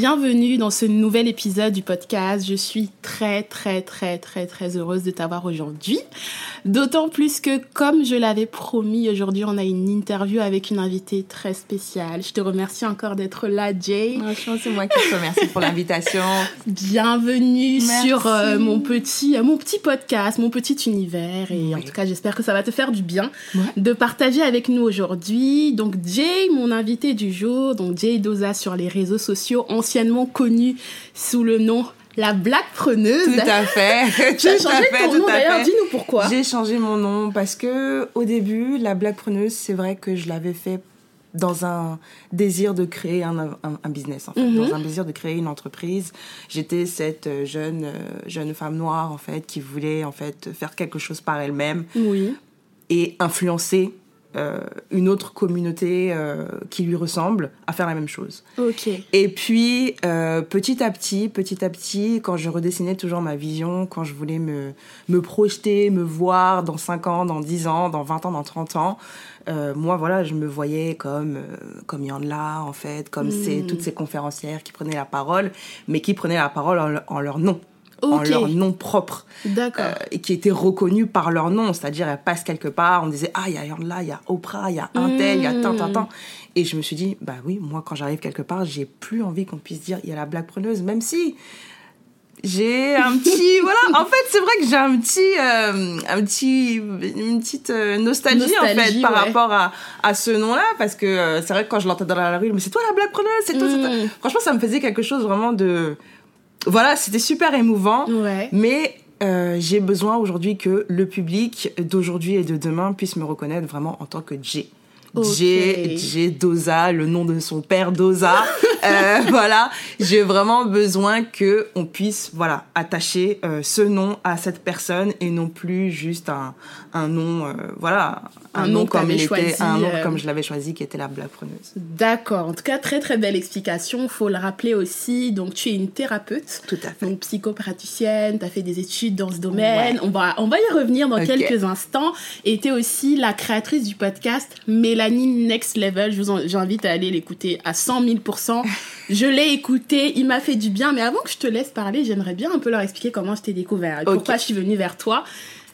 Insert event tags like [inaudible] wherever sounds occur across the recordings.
Bienvenue dans ce nouvel épisode du podcast. Je suis très très très très très heureuse de t'avoir aujourd'hui. D'autant plus que comme je l'avais promis, aujourd'hui on a une interview avec une invitée très spéciale. Je te remercie encore d'être là, Jay. c'est moi qui te remercie pour l'invitation. Bienvenue sur euh, mon petit euh, mon petit podcast, mon petit univers et en tout cas j'espère que ça va te faire du bien de partager avec nous aujourd'hui. Donc Jay, mon invité du jour, donc Jay Doza sur les réseaux sociaux anciennement connue sous le nom la blague preneuse. Tout à fait. [laughs] Tu as changé ton nom d'ailleurs, dis-nous pourquoi. J'ai changé mon nom parce que au début, la blague preneuse, c'est vrai que je l'avais fait dans un désir de créer un, un, business, en fait, mhm. dans un désir de créer une entreprise. J'étais cette euh, jeune, euh, jeune femme noire, en fait, qui voulait, en fait, faire quelque chose par elle-même. Oui. Et influencer euh, une autre communauté euh, qui lui ressemble à faire la même chose. Ok. Et puis, euh, petit à petit, petit à petit, quand je redessinais toujours ma vision, quand je voulais me, me projeter, me voir dans 5 ans, dans 10 ans, dans 20 ans, dans 30 ans, moi, voilà, je me voyais comme, comme Yann-La, en fait, comme hmm. toutes ces conférencières qui prenaient la parole, mais qui prenaient la parole en leur nom en leur nom propre. D'accord. Euh, et qui étaient reconnus par leur nom. C'est-à-dire, elles passent quelque part, on disait, ah, il y a là, il y a Oprah, il y a Intel, il y a tant, tant, tant. Et je me suis dit, bah oui, moi, quand j'arrive quelque part, j'ai plus envie qu'on puisse dire, il y a la blague preneuse, même si j'ai un petit [laughs] voilà en fait c'est vrai que j'ai un petit euh, un petit une petite euh, nostalgie, en fait par rapport à, à ce nom là parce que c'est vrai que quand je l'entends dans la rue mais c'est toi la blague preneuse c'est toi, toi, mm. franchement ça me faisait quelque chose vraiment de voilà, c'était super émouvant. Mais euh, j'ai besoin aujourd'hui que le public d'aujourd'hui et de demain puisse me reconnaître vraiment en tant que J. J, J Doza, le nom de son père Doza. [laughs] euh, voilà, j'ai vraiment besoin que on puisse voilà attacher euh, ce nom à cette personne et non plus juste un, un nom euh, voilà un, nom, comme il était, un nom euh, comme je l'avais choisi, qui était la blague preneuse. D'accord. En tout cas, très très belle explication. Faut le rappeler aussi. Donc, tu es une thérapeute. Tout à fait. Donc, psychopraticienne. Tu as fait des études dans ce domaine. On va on va y revenir dans quelques instants. Et tu es aussi la créatrice du podcast Mélanie Next Level. Je vous j'invite à aller l'écouter à 100 000% [laughs] Je l'ai écouté. Il m'a fait du bien. Mais avant que je te laisse parler, j'aimerais bien un peu leur expliquer comment je t'ai découvert. Pourquoi je suis venue vers toi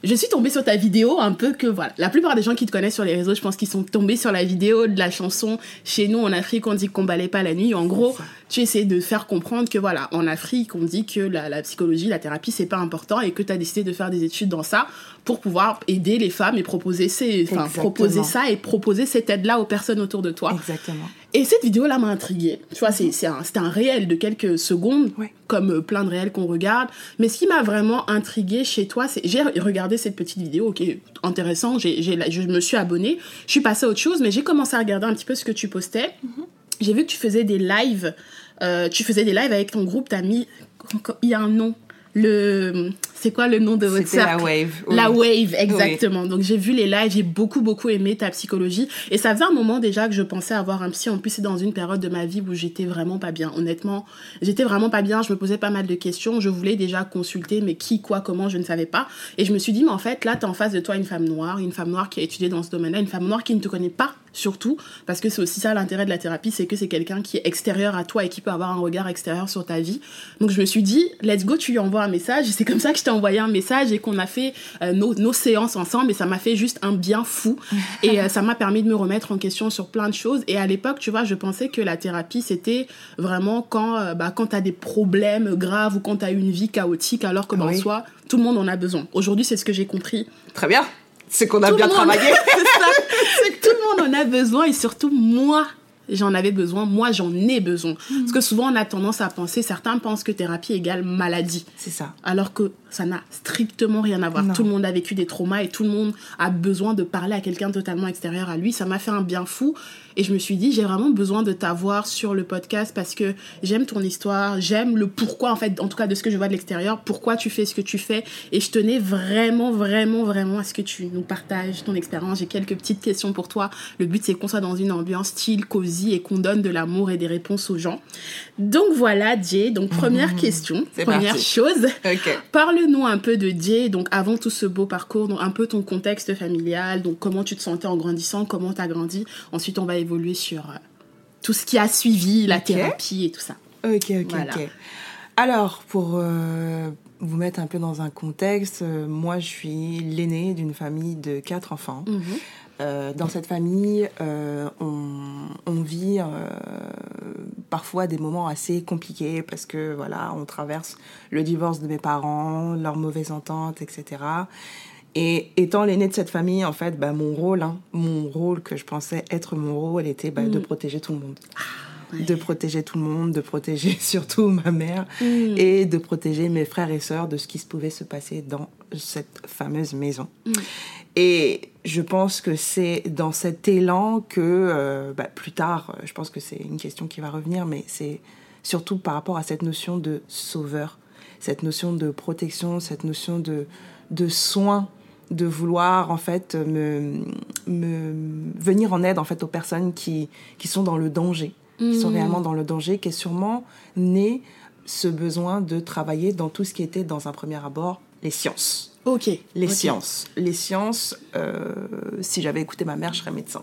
je suis tombée sur ta vidéo un peu que voilà. La plupart des gens qui te connaissent sur les réseaux je pense qu'ils sont tombés sur la vidéo de la chanson chez nous en Afrique on dit qu'on balait pas la nuit. En gros tu essaies de faire comprendre que voilà en Afrique on dit que la, la psychologie la thérapie c'est pas important et que tu as décidé de faire des études dans ça pour pouvoir aider les femmes et proposer ces enfin proposer ça et proposer cette aide là aux personnes autour de toi. Exactement et cette vidéo-là m'a intriguée. Tu vois, c'est un, un réel de quelques secondes, comme euh, plein de réels qu'on regarde. Mais ce qui m'a vraiment intriguée chez toi, c'est j'ai regardé cette petite vidéo, ok, intéressant, je me suis abonnée, je suis passée à autre chose, mais j'ai commencé à regarder un petit peu ce que tu postais. Mm-hmm. J'ai vu que tu faisais des lives, euh, tu faisais des lives avec ton groupe, t'as mis, il y a un nom, le c'est quoi le nom de votre cercle la Wave la Wave exactement. Donc j'ai vu les lives j'ai beaucoup beaucoup aimé ta psychologie. Et ça faisait un moment déjà que je pensais avoir un psy. En plus c'est dans une période de ma vie où j'étais vraiment pas bien. Honnêtement j'étais vraiment pas bien. Je me posais pas mal de questions. Je voulais déjà consulter mais qui quoi comment je ne savais pas. Et je me suis dit mais en fait là tu en face de toi une femme noire une femme noire qui a étudié dans ce domaine-là une femme noire qui ne te connaît pas surtout parce que c'est aussi ça l'intérêt de la thérapie c'est que c'est quelqu'un qui est extérieur à toi et qui peut avoir un regard extérieur sur ta vie donc je me suis dit let's go tu lui envoies un message c'est comme ça que je t'ai envoyé un message et qu'on a fait euh, nos, nos, séances ensemble et ça m'a fait juste un bien fou. et euh, ça m'a permis de me remettre en question sur plein de choses. Et à l'époque, tu vois, je pensais que la thérapie, c'était vraiment quand, euh, bah, quand tu as des problèmes graves ou quand tu as une vie chaotique, alors que, dans oui. soi, tout le monde en a besoin. Aujourd'hui, c'est ce que j'ai compris. Très bien. C'est qu'on a tout bien travaillé. [laughs] [laughs] c'est que tout le monde en a besoin et surtout moi, j'en avais besoin, moi j'en ai besoin. Mmh. Parce que souvent on a tendance à penser, certains pensent que thérapie égale maladie. C'est ça. Alors que ça n'a strictement rien à voir. Non. Tout le monde a vécu des traumas et tout le monde a besoin de parler à quelqu'un totalement extérieur à lui. Ça m'a fait un bien fou. Et je me suis dit, j'ai vraiment besoin de t'avoir sur le podcast parce que j'aime ton histoire, j'aime le pourquoi, en fait, en tout cas de ce que je vois de l'extérieur, pourquoi tu fais ce que tu fais. Et je tenais vraiment, vraiment, vraiment à ce que tu nous partages ton expérience. J'ai quelques petites questions pour toi. Le but, c'est qu'on soit dans une ambiance style, cosy et qu'on donne de l'amour et des réponses aux gens. Donc voilà, Jay. Donc première mmh, question, première parti. chose. Okay. Parle-nous un peu de Jay, donc avant tout ce beau parcours, donc un peu ton contexte familial, donc comment tu te sentais en grandissant, comment tu as grandi. Ensuite, on va évoluer sur euh, tout ce qui a suivi, la okay. thérapie et tout ça. Ok, ok, voilà. ok. Alors, pour euh, vous mettre un peu dans un contexte, euh, moi, je suis l'aînée d'une famille de quatre enfants. Mhm. Euh, dans cette famille, euh, on, on, vit euh, parfois des moments assez compliqués parce que voilà, on traverse le divorce de mes parents, leur mauvaise entente, etc. Et étant l'aîné de cette famille, en fait, bah, mon rôle, hein, mon rôle que je pensais être mon rôle, était bah, mmh. de protéger tout le monde. Ah, ouais. De protéger tout le monde, de protéger [laughs] surtout ma mère mmh. et de protéger mes frères et sœurs de ce qui se pouvait se passer dans cette fameuse maison. Mmh. Et je pense que c'est dans cet élan que, euh, bah, plus tard, je pense que c'est une question qui va revenir, mais c'est surtout par rapport à cette notion de sauveur, cette notion de protection, cette notion de, de soin de vouloir en fait me, me venir en aide en fait aux personnes qui, qui sont dans le danger, mmh. qui sont réellement dans le danger, qui est sûrement né ce besoin de travailler dans tout ce qui était dans un premier abord les sciences. Ok. Les okay. sciences. Les sciences, euh, si j'avais écouté ma mère, je serais médecin.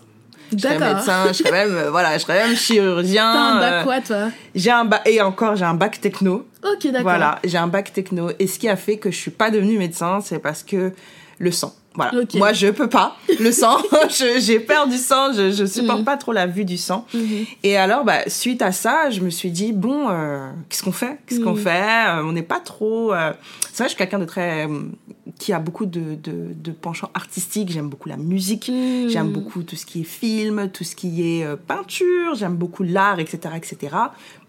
Je serais médecin, je serais même, euh, voilà, je serais même chirurgien. T'as un bac quoi, toi? J'ai un bac, et encore, j'ai un bac techno. Ok, d'accord. Voilà, j'ai un bac techno. Et ce qui a fait que je suis pas devenue médecin, c'est parce que le sang. Voilà. Okay. Moi, je peux pas. Le sang, [laughs] [laughs] j'ai peur du sang, je, je supporte mmh. pas trop la vue du sang. Mmh. Et alors, bah, suite à ça, je me suis dit, bon, euh, qu'est-ce qu'on fait? Qu'est-ce mmh. qu'on fait? Euh, On n'est pas trop... Euh... C'est vrai, je suis quelqu'un de très... qui a beaucoup de, de, de penchants artistiques. J'aime beaucoup la musique. J'aime beaucoup tout ce qui est film, tout ce qui est euh, peinture. J'aime beaucoup l'art, etc., etc.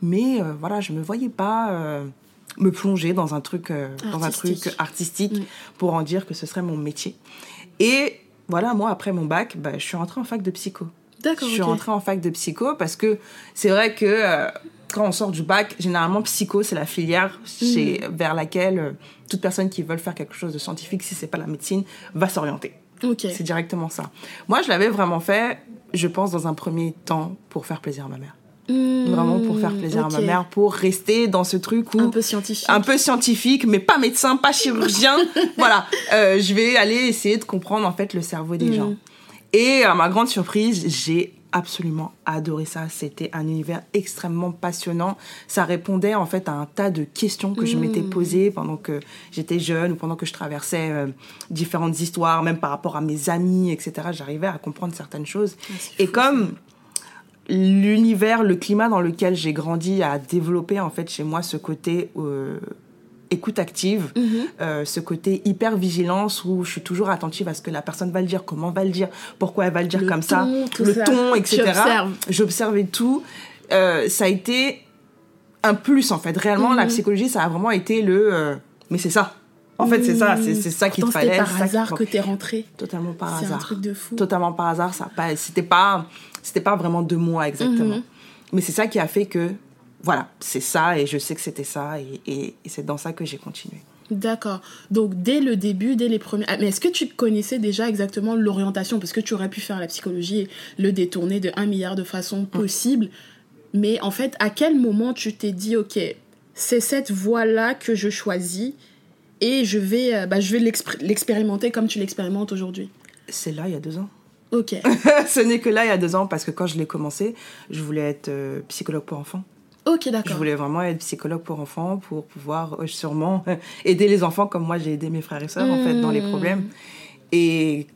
Mais euh, voilà, je me voyais pas euh, me plonger dans un truc, euh, dans un truc artistique mmh. pour en dire que ce serait mon métier. Et voilà, moi, après mon bac, bah, je suis rentrée en fac de psycho. D'accord. Je suis okay. rentrée en fac de psycho parce que c'est vrai que euh, quand on sort du bac, généralement, psycho, c'est la filière chez, mmh. vers laquelle euh, toute personne qui veut faire quelque chose de scientifique, si c'est pas la médecine, va s'orienter. Okay. C'est directement ça. Moi, je l'avais vraiment fait, je pense, dans un premier temps pour faire plaisir à ma mère. Mmh, vraiment pour faire plaisir okay. à ma mère, pour rester dans ce truc où un peu scientifique, un peu scientifique, mais pas médecin, pas chirurgien. [laughs] voilà, euh, je vais aller essayer de comprendre en fait le cerveau des mmh. gens. Et à ma grande surprise, j'ai absolument adoré ça. C'était un univers extrêmement passionnant. Ça répondait en fait à un tas de questions que mmh. je m'étais posées pendant que j'étais jeune ou pendant que je traversais euh, différentes histoires, même par rapport à mes amis, etc. J'arrivais à comprendre certaines choses. Ah, Et fou, comme ça l'univers, le climat dans lequel j'ai grandi a développé en fait chez moi ce côté euh, écoute active, mm -hmm. Mm-hmm. euh, ce côté hyper vigilance où je suis toujours attentive à ce que la personne va le dire, comment va le dire, pourquoi elle va le dire le comme ton, ça, le ça. ton, etc. J'observais tout. Euh, ça a été un plus en fait. Réellement, mm -hmm. la psychologie, ça a vraiment été le. mais c'est ça. En fait, c'est ça, c'est ça qu'il te fallait. par hasard que t'es rentré. Totalement par hasard. C'est un truc de fou. Totalement par hasard, ça pas, c'était pas, c'était pas vraiment de moi exactement. Mm -hmm. Mais c'est ça qui a fait que, voilà, c'est ça et je sais que c'était ça et, et, et c'est dans ça que j'ai continué. D'accord. Donc dès le début, dès les premiers. Ah, mais est-ce que tu connaissais déjà exactement l'orientation? Parce que tu aurais pu faire la psychologie et le détourner de un milliard de façons possibles. Mm. Mais en fait, à quel moment tu t'es dit, ok, c'est cette voie-là que je choisis et je vais, euh, bah, je vais l'expérimenter comme tu l'expérimentes aujourd'hui? C'est là, il y a deux ans. Ok. [laughs] Ce n'est que là, il y a deux ans, parce que quand je l'ai commencé, je voulais être euh, psychologue pour enfants. Ok, d'accord. Je voulais vraiment être psychologue pour enfants pour pouvoir euh, sûrement [laughs] aider les enfants comme moi j'ai aidé mes frères et sœurs en fait dans les Hmm. problèmes. Et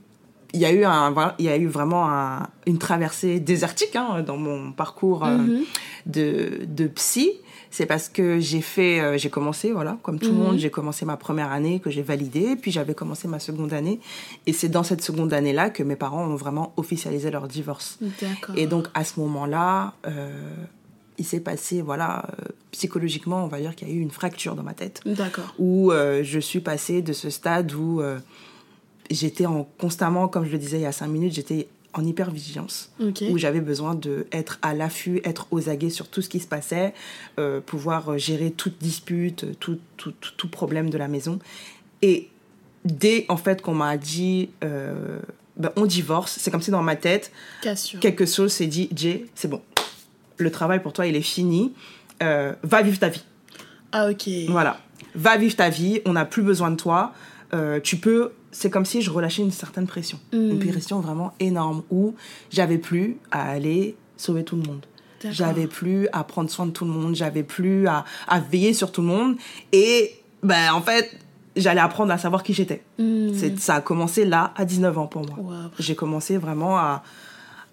il y a eu un il y a eu vraiment un- une traversée désertique hein, dans mon parcours euh, Mhm. de, de psy. C'est parce que j'ai fait, euh, j'ai commencé, voilà, comme tout le Mhm. monde, j'ai commencé ma première année que j'ai validée, puis j'avais commencé ma seconde année. Et c'est dans cette seconde année-là que mes parents ont vraiment officialisé leur divorce. D'accord. Et donc à ce moment-là, euh, il s'est passé, voilà, euh, psychologiquement, on va dire qu'il y a eu une fracture dans ma tête, D'accord. où je suis passée de ce stade où j'étais en constamment, comme je le disais il y a cinq minutes, j'étais en hypervigilance, Ok. où j'avais besoin d'être à l'affût, être aux aguets sur tout ce qui se passait, euh, pouvoir euh, gérer toute dispute, tout, tout, tout, tout problème de la maison. Et dès en fait qu'on m'a dit euh, ben, on divorce, c'est comme si dans ma tête, Cassure. quelque chose s'est dit, Jay, c'est bon. Le travail pour toi, il est fini. Euh, va vivre ta vie. Ah, ok. Voilà. Va vivre ta vie. On n'a plus besoin de toi. Tu peux. C'est comme si je relâchais une certaine pression. Mm. Une pression vraiment énorme où j'avais plus à aller sauver tout le monde. J'avais plus à prendre soin de tout le monde. J'avais plus à, à veiller sur tout le monde. Et ben, en fait, j'allais apprendre à savoir qui j'étais. C'est- Ça a commencé là, à 19 ans pour moi j'ai commencé vraiment à,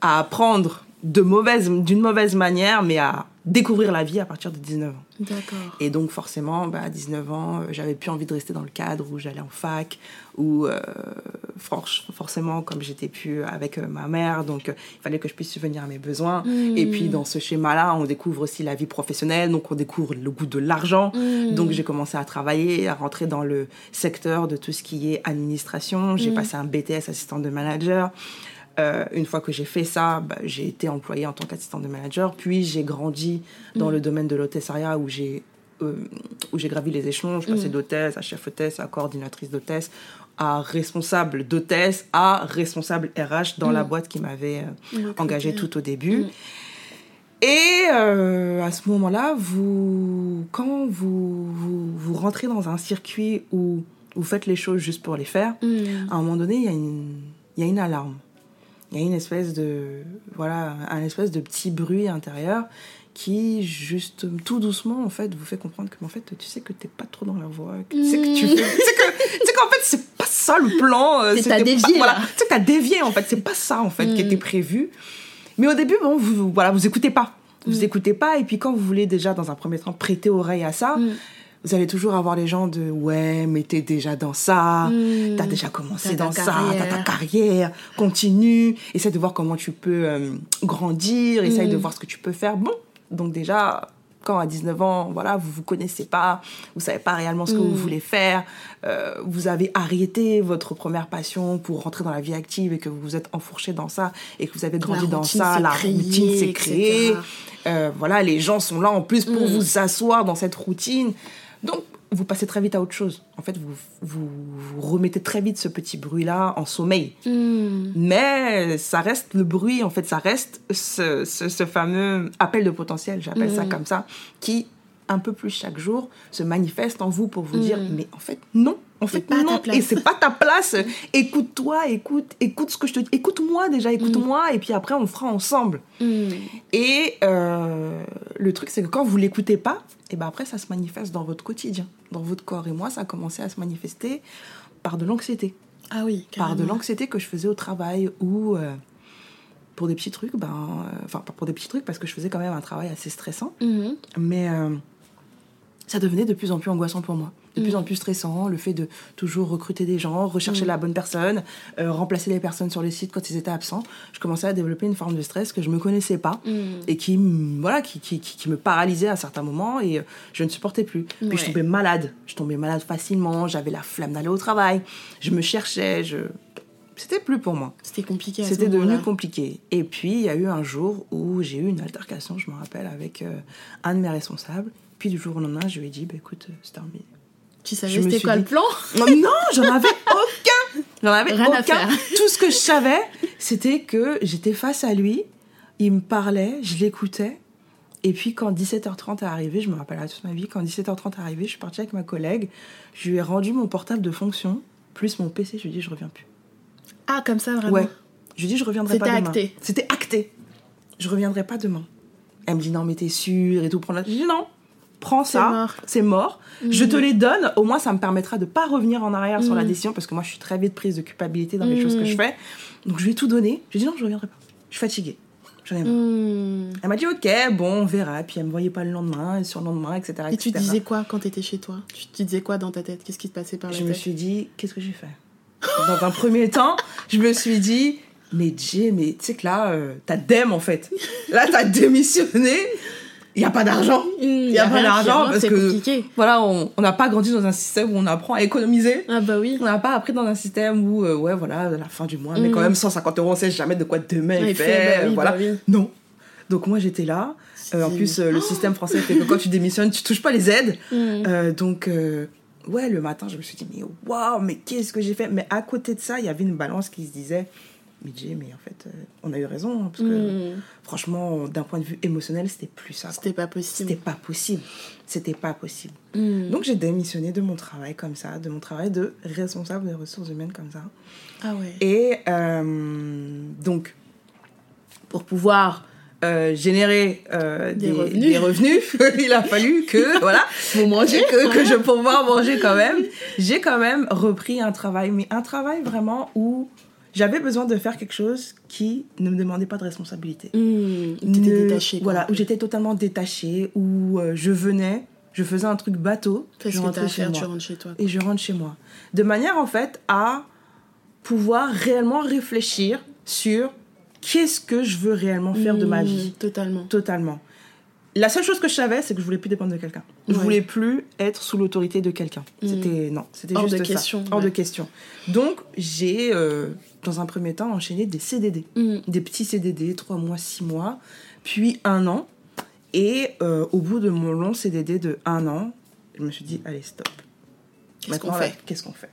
à apprendre de mauvaise, d'une mauvaise manière, mais à découvrir la vie à partir de 19 ans. D'accord. Et donc forcément, bah, à 19 ans, euh, j'avais plus envie de rester dans le cadre où j'allais en fac, où euh, forcément, comme j'étais plus avec euh, ma mère, donc euh, il fallait que je puisse subvenir à mes besoins. Mm. Et puis dans ce schéma-là, on découvre aussi la vie professionnelle, donc on découvre le goût de l'argent. Mm. Donc j'ai commencé à travailler, à rentrer dans le secteur de tout ce qui est administration. J'ai Mm. passé un BTS assistant de manager. Euh, une fois que j'ai fait ça, bah, j'ai été employée en tant qu'assistant de manager. Puis j'ai grandi dans Mm. le domaine de l'hôtessariat où j'ai euh, où j'ai gravi les échelons. Je passais Mm. d'hôtesse à chef hôtesse, à coordinatrice d'hôtesse, à responsable d'hôtesse, à responsable RH dans Mm. la boîte qui m'avait euh, engagée tout au début. Mm. Et euh, à ce moment-là, vous, quand vous, vous, vous rentrez dans un circuit où vous faites les choses juste pour les faire, à un moment donné, il y y a une alarme. Il y a une espèce de, voilà, un espèce de petit bruit intérieur qui, juste tout doucement, en fait, vous fait comprendre que, en fait, tu sais que t'es pas trop dans la voie, que tu sais que tu Mm. fais, tu sais que- tu sais qu'en fait, c'est pas ça le plan. euh, Que c'était t'as dévié, pas- voilà, là. tu sais que t'as dévié, en fait, c'est pas ça, en fait, qui Mm. était prévu. Mais au début, bon, vous, vous- voilà, vous écoutez pas. Vous Mm. écoutez pas, et puis quand vous voulez déjà, dans un premier temps, prêter oreille à ça, Mm. Vous allez toujours avoir les gens de ouais, mais t'es déjà dans ça, Mm. t'as déjà commencé dans ça, t'as ta carrière. continue, essaie de voir comment tu peux euh, grandir, essaie Mm. de voir ce que tu peux faire. Bon, donc déjà, quand à 19 ans, voilà, vous vous connaissez pas, vous savez pas réellement ce que vous voulez faire, euh, vous avez arrêté votre première passion pour rentrer dans la vie active et que vous vous êtes enfourché dans ça et que vous avez grandi dans routine ça, la créée, routine s'est créée. Euh, voilà, les gens sont là en plus pour vous asseoir dans cette routine. Donc, vous passez très vite à autre chose. En fait, vous, vous, vous remettez très vite ce petit bruit-là en sommeil. Hmm. Mais ça reste le bruit, en fait, ça reste ce, ce, ce fameux appel de potentiel, j'appelle ça Mm. comme ça, qui, un peu plus chaque jour, se manifeste en vous pour vous Mm. dire, mais en fait, non. En fait, pas non, et c'est pas ta place. Écoute-toi, écoute, écoute ce que je te dis. Écoute-moi déjà, écoute-moi, et puis après on fera ensemble. Hmm. Et euh, le truc, c'est que quand vous l'écoutez pas, et ben après, ça se manifeste dans votre quotidien, dans votre corps. Et moi, ça a commencé à se manifester par de l'anxiété. Ah oui, Par de l'anxiété que je faisais au travail ou euh, pour des petits trucs, ben, euh, enfin, pas pour des petits trucs, parce que je faisais quand même un travail assez stressant. Mhm. Mais euh, ça devenait de plus en plus angoissant pour moi. De plus Mm. en plus stressant, le fait de toujours recruter des gens, rechercher Mm. la bonne personne, euh, remplacer les personnes sur les sites quand ils étaient absents. Je commençais à développer une forme de stress que je me connaissais pas Hmm. et qui, voilà, qui, qui, qui- qui me paralysait à certains moments et euh, je ne supportais plus. Puis je tombais malade. Je tombais malade facilement, j'avais la flamme d'aller au travail, je me cherchais, je... c'était plus pour moi. C'était compliqué C'était devenu compliqué. Et puis, il y a eu un jour où j'ai eu une altercation, je me rappelle, avec euh, un de mes responsables. Puis, du jour au lendemain, je lui ai dit, bah, écoute, c'est terminé. Tu Je savais c'était quoi dit- le plan Non, j'en avais [laughs] aucun. J'en avais Rien à aucun. faire. Tout ce que je savais, c'était que j'étais face à lui, il me parlait, je l'écoutais. Et puis quand 17h30 est arrivé, je me rappelle à toute ma vie, quand 17h30 est arrivé, je suis partie avec ma collègue, je lui ai rendu mon portable de fonction, plus mon PC, je lui ai dit je reviens plus. Ah, comme ça, vraiment Ouais. Je lui ai dit je reviendrai pas C'était demain. acté. C'était acté. Je reviendrai pas demain. Elle me dit non, mais t'es sûre et tout. Prends J'ai dit non, prends C'est ça, mort. c'est mort. Je Mhm. te les donne, au moins ça me permettra de pas revenir en arrière sur la Mhm. décision parce que moi je suis très vite prise de culpabilité dans les choses que Mhm. je fais. Donc je lui ai tout donné. J'ai dit non, je reviendrai pas. Je suis fatiguée. J'en ai marre. Elle m'a dit ok, bon, on verra. Puis elle me voyait pas le lendemain, et sur le lendemain, etc. Et tu etc. disais quoi quand t'étais chez toi? Tu te disais quoi dans ta tête? Qu'est-ce qui te passait par la Je me tête? suis dit, qu'est-ce que j'ai fait? Dans un premier temps, je me suis dit, mais Jay, mais tu sais que là, euh, t'as dem en fait. Là, t'as démissionné. Il n'y a pas d'argent. Il y a pas d'argent parce que- compliqué. Voilà, on n'a pas grandi dans un système où on apprend à économiser. Ah bah oui. On n'a pas appris dans un système où, euh, ouais, voilà, à la fin du mois, mais Mhm. quand même 150 euros, on sait jamais de quoi demain il fait. bah oui, voilà. bah oui. Non. Donc moi, j'étais là. Euh, en plus, euh, le système français fait que quand tu démissionnes, tu touches pas les aides. [laughs] Hmm. Donc, ouais, le matin, je me suis dit, mais waouh, mais qu'est-ce que j'ai fait? Mais à côté de ça, il y avait une balance qui se disait, mais en fait, euh, on a eu raison. hein, parce que Hmm. franchement, d'un point de vue émotionnel, c'était plus ça. C'était pas possible. C'était pas possible. C'était pas possible. Hmm. Donc, j'ai démissionné de mon travail comme ça, de mon travail de responsable des ressources humaines comme ça. Ah ouais. Et euh, donc, pour pouvoir euh, générer euh, Des des, revenus. des revenus, [laughs] il a fallu que, [laughs] voilà, Vous mangez que, que je pouvoir manger quand même. J'ai quand même repris un travail, mais un travail vraiment où j'avais besoin de faire quelque chose qui ne me demandait pas de responsabilité. Ne- détachée. Voilà, où j'étais totalement détachée, où euh, je venais, je faisais un truc bateau, Fais je ce que t'as rentrais à chez faire, moi tu rentres chez toi. et je rentre chez moi. De manière en fait à pouvoir réellement réfléchir sur qu'est-ce que je veux réellement faire de ma Hmm, vie. Totalement. Totalement. La seule chose que je savais, c'est que je voulais plus dépendre de quelqu'un. Je Ouais. voulais plus être sous l'autorité de quelqu'un. Mm. C'était non, c'était Hors juste de ça. question, Hors de question. Donc j'ai, euh, dans un premier temps, enchaîné des CDD, Hmm. des petits CDD, trois mois, six mois, puis un an. Et euh, au bout de mon long CDD de un an, je me suis dit allez stop. Qu'est-ce qu'on fait? Qu'est-ce qu'on fait?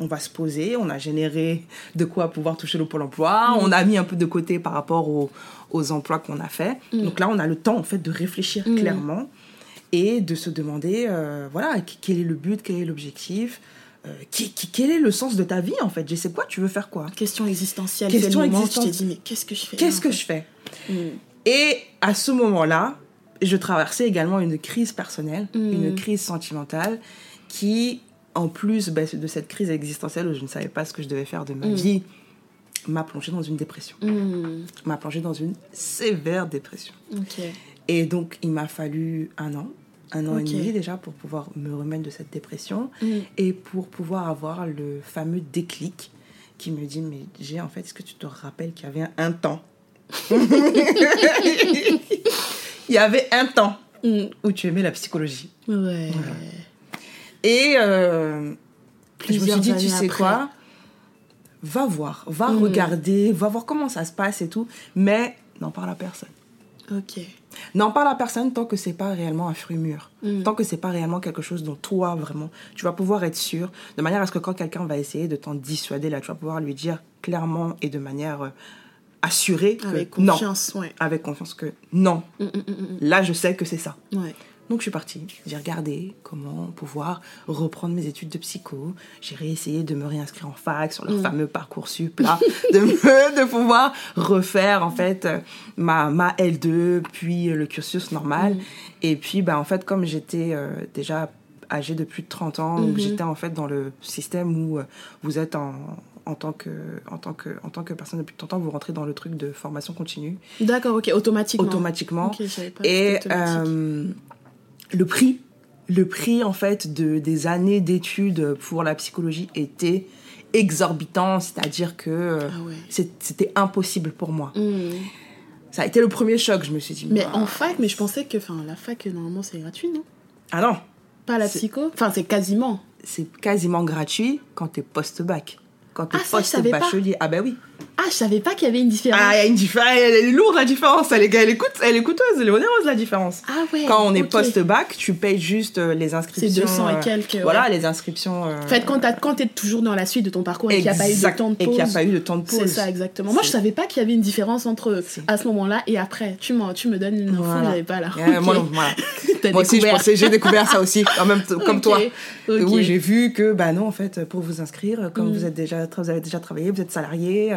On va se poser, on a généré de quoi pouvoir toucher le pôle emploi, Mm. on a mis un peu de côté par rapport aux, aux emplois qu'on a fait. Donc là, on a le temps en fait de réfléchir clairement et de se demander, euh, voilà, qu- quel est le but, quel est l'objectif, euh, qui- qui- quel est le sens de ta vie en fait? Je sais quoi, tu veux faire quoi? Question existentielle. Question existentielle. dit, mais qu'est-ce que je fais Qu'est-ce que je fais? Hmm. Et à ce moment-là, je traversais également une crise personnelle, Mm. une crise sentimentale qui, en plus bah, de cette crise existentielle où je ne savais pas ce que je devais faire de ma Mm. vie, m'a plongé dans une dépression. M'a plongé dans une sévère dépression. Et donc, il m'a fallu un an, un an et demi déjà pour pouvoir me remettre de cette dépression Hmm. et pour pouvoir avoir le fameux déclic qui me dit mais j'ai en fait est-ce que tu te rappelles qu'il y avait un temps? [laughs] Il y avait un temps Hmm. où tu aimais la psychologie Ouais. et euh, je me suis dit tu sais après. quoi va voir va Mm. regarder va voir comment ça se passe et tout mais n'en parle à personne Ok. n'en parle à personne tant que c'est pas réellement un fruit mûr Mm. tant que c'est pas réellement quelque chose dont toi vraiment tu vas pouvoir être sûr de manière à ce que quand quelqu'un va essayer de t'en dissuader là tu vas pouvoir lui dire clairement et de manière euh, assurée que Avec non confiance, ouais. avec confiance que non hmm, hmm, là je sais que c'est ça. Ouais. Donc je suis partie j'ai regardé comment pouvoir reprendre mes études de psycho j'ai réessayé de me réinscrire en fac sur leur Mm. fameux parcours sup là de, me- de pouvoir refaire en fait ma, ma L2 puis le cursus normal Mm. et puis bah en fait comme j'étais euh, déjà âgée de plus de 30 ans Mhm. j'étais en fait dans le système où euh, vous êtes en en tant, que, en, tant que, en tant que personne de plus de 30 ans, vous rentrez dans le truc de formation continue D'accord, ok, automatiquement. automatiquement. Pas Et euh, le prix, le prix en fait de, des années d'études pour la psychologie était exorbitant, c'est-à-dire que euh, Ah ouais. c'était impossible pour moi. Hmm. Ça a été le premier choc, je me suis dit. Mais bah, en fac, mais je pensais que enfin, la fac, normalement, c'est gratuit, non? Ah non, Pas la psycho? Enfin, c'est quasiment. c'est quasiment gratuit quand t'es post-bac. Quand t'es Ah, post-bachelier. Ah bah oui. Ah, je savais pas qu'il y avait une différence. Ah, il y a une différence. Elle est lourde la différence. Elle est, elle est, coûte- elle est coûteuse, elle est onéreuse la différence. Ah ouais. Quand on est post-bac, tu payes juste euh, les inscriptions. C'est 200 et euh, quelques. ouais. Voilà, les inscriptions. euh, En fait, quand, quand t'es toujours dans la suite de ton parcours et qu'il n'y a pas eu de temps de Et pause. qu'il n'y a pas eu de temps de pause. C'est ça, exactement. Moi, je savais pas qu'il y avait une différence entre à ce moment-là et après. Tu, tu me donnes une info Voilà. que j'avais pas là. Euh, Ok. Moi non, voilà. [laughs] Moi aussi, je pensais, j'ai découvert ça aussi, en même comme toi. Oui, j'ai vu que, bah non, en fait, pour vous inscrire, comme Mm. vous, êtes déjà, vous avez déjà travaillé, vous êtes salarié,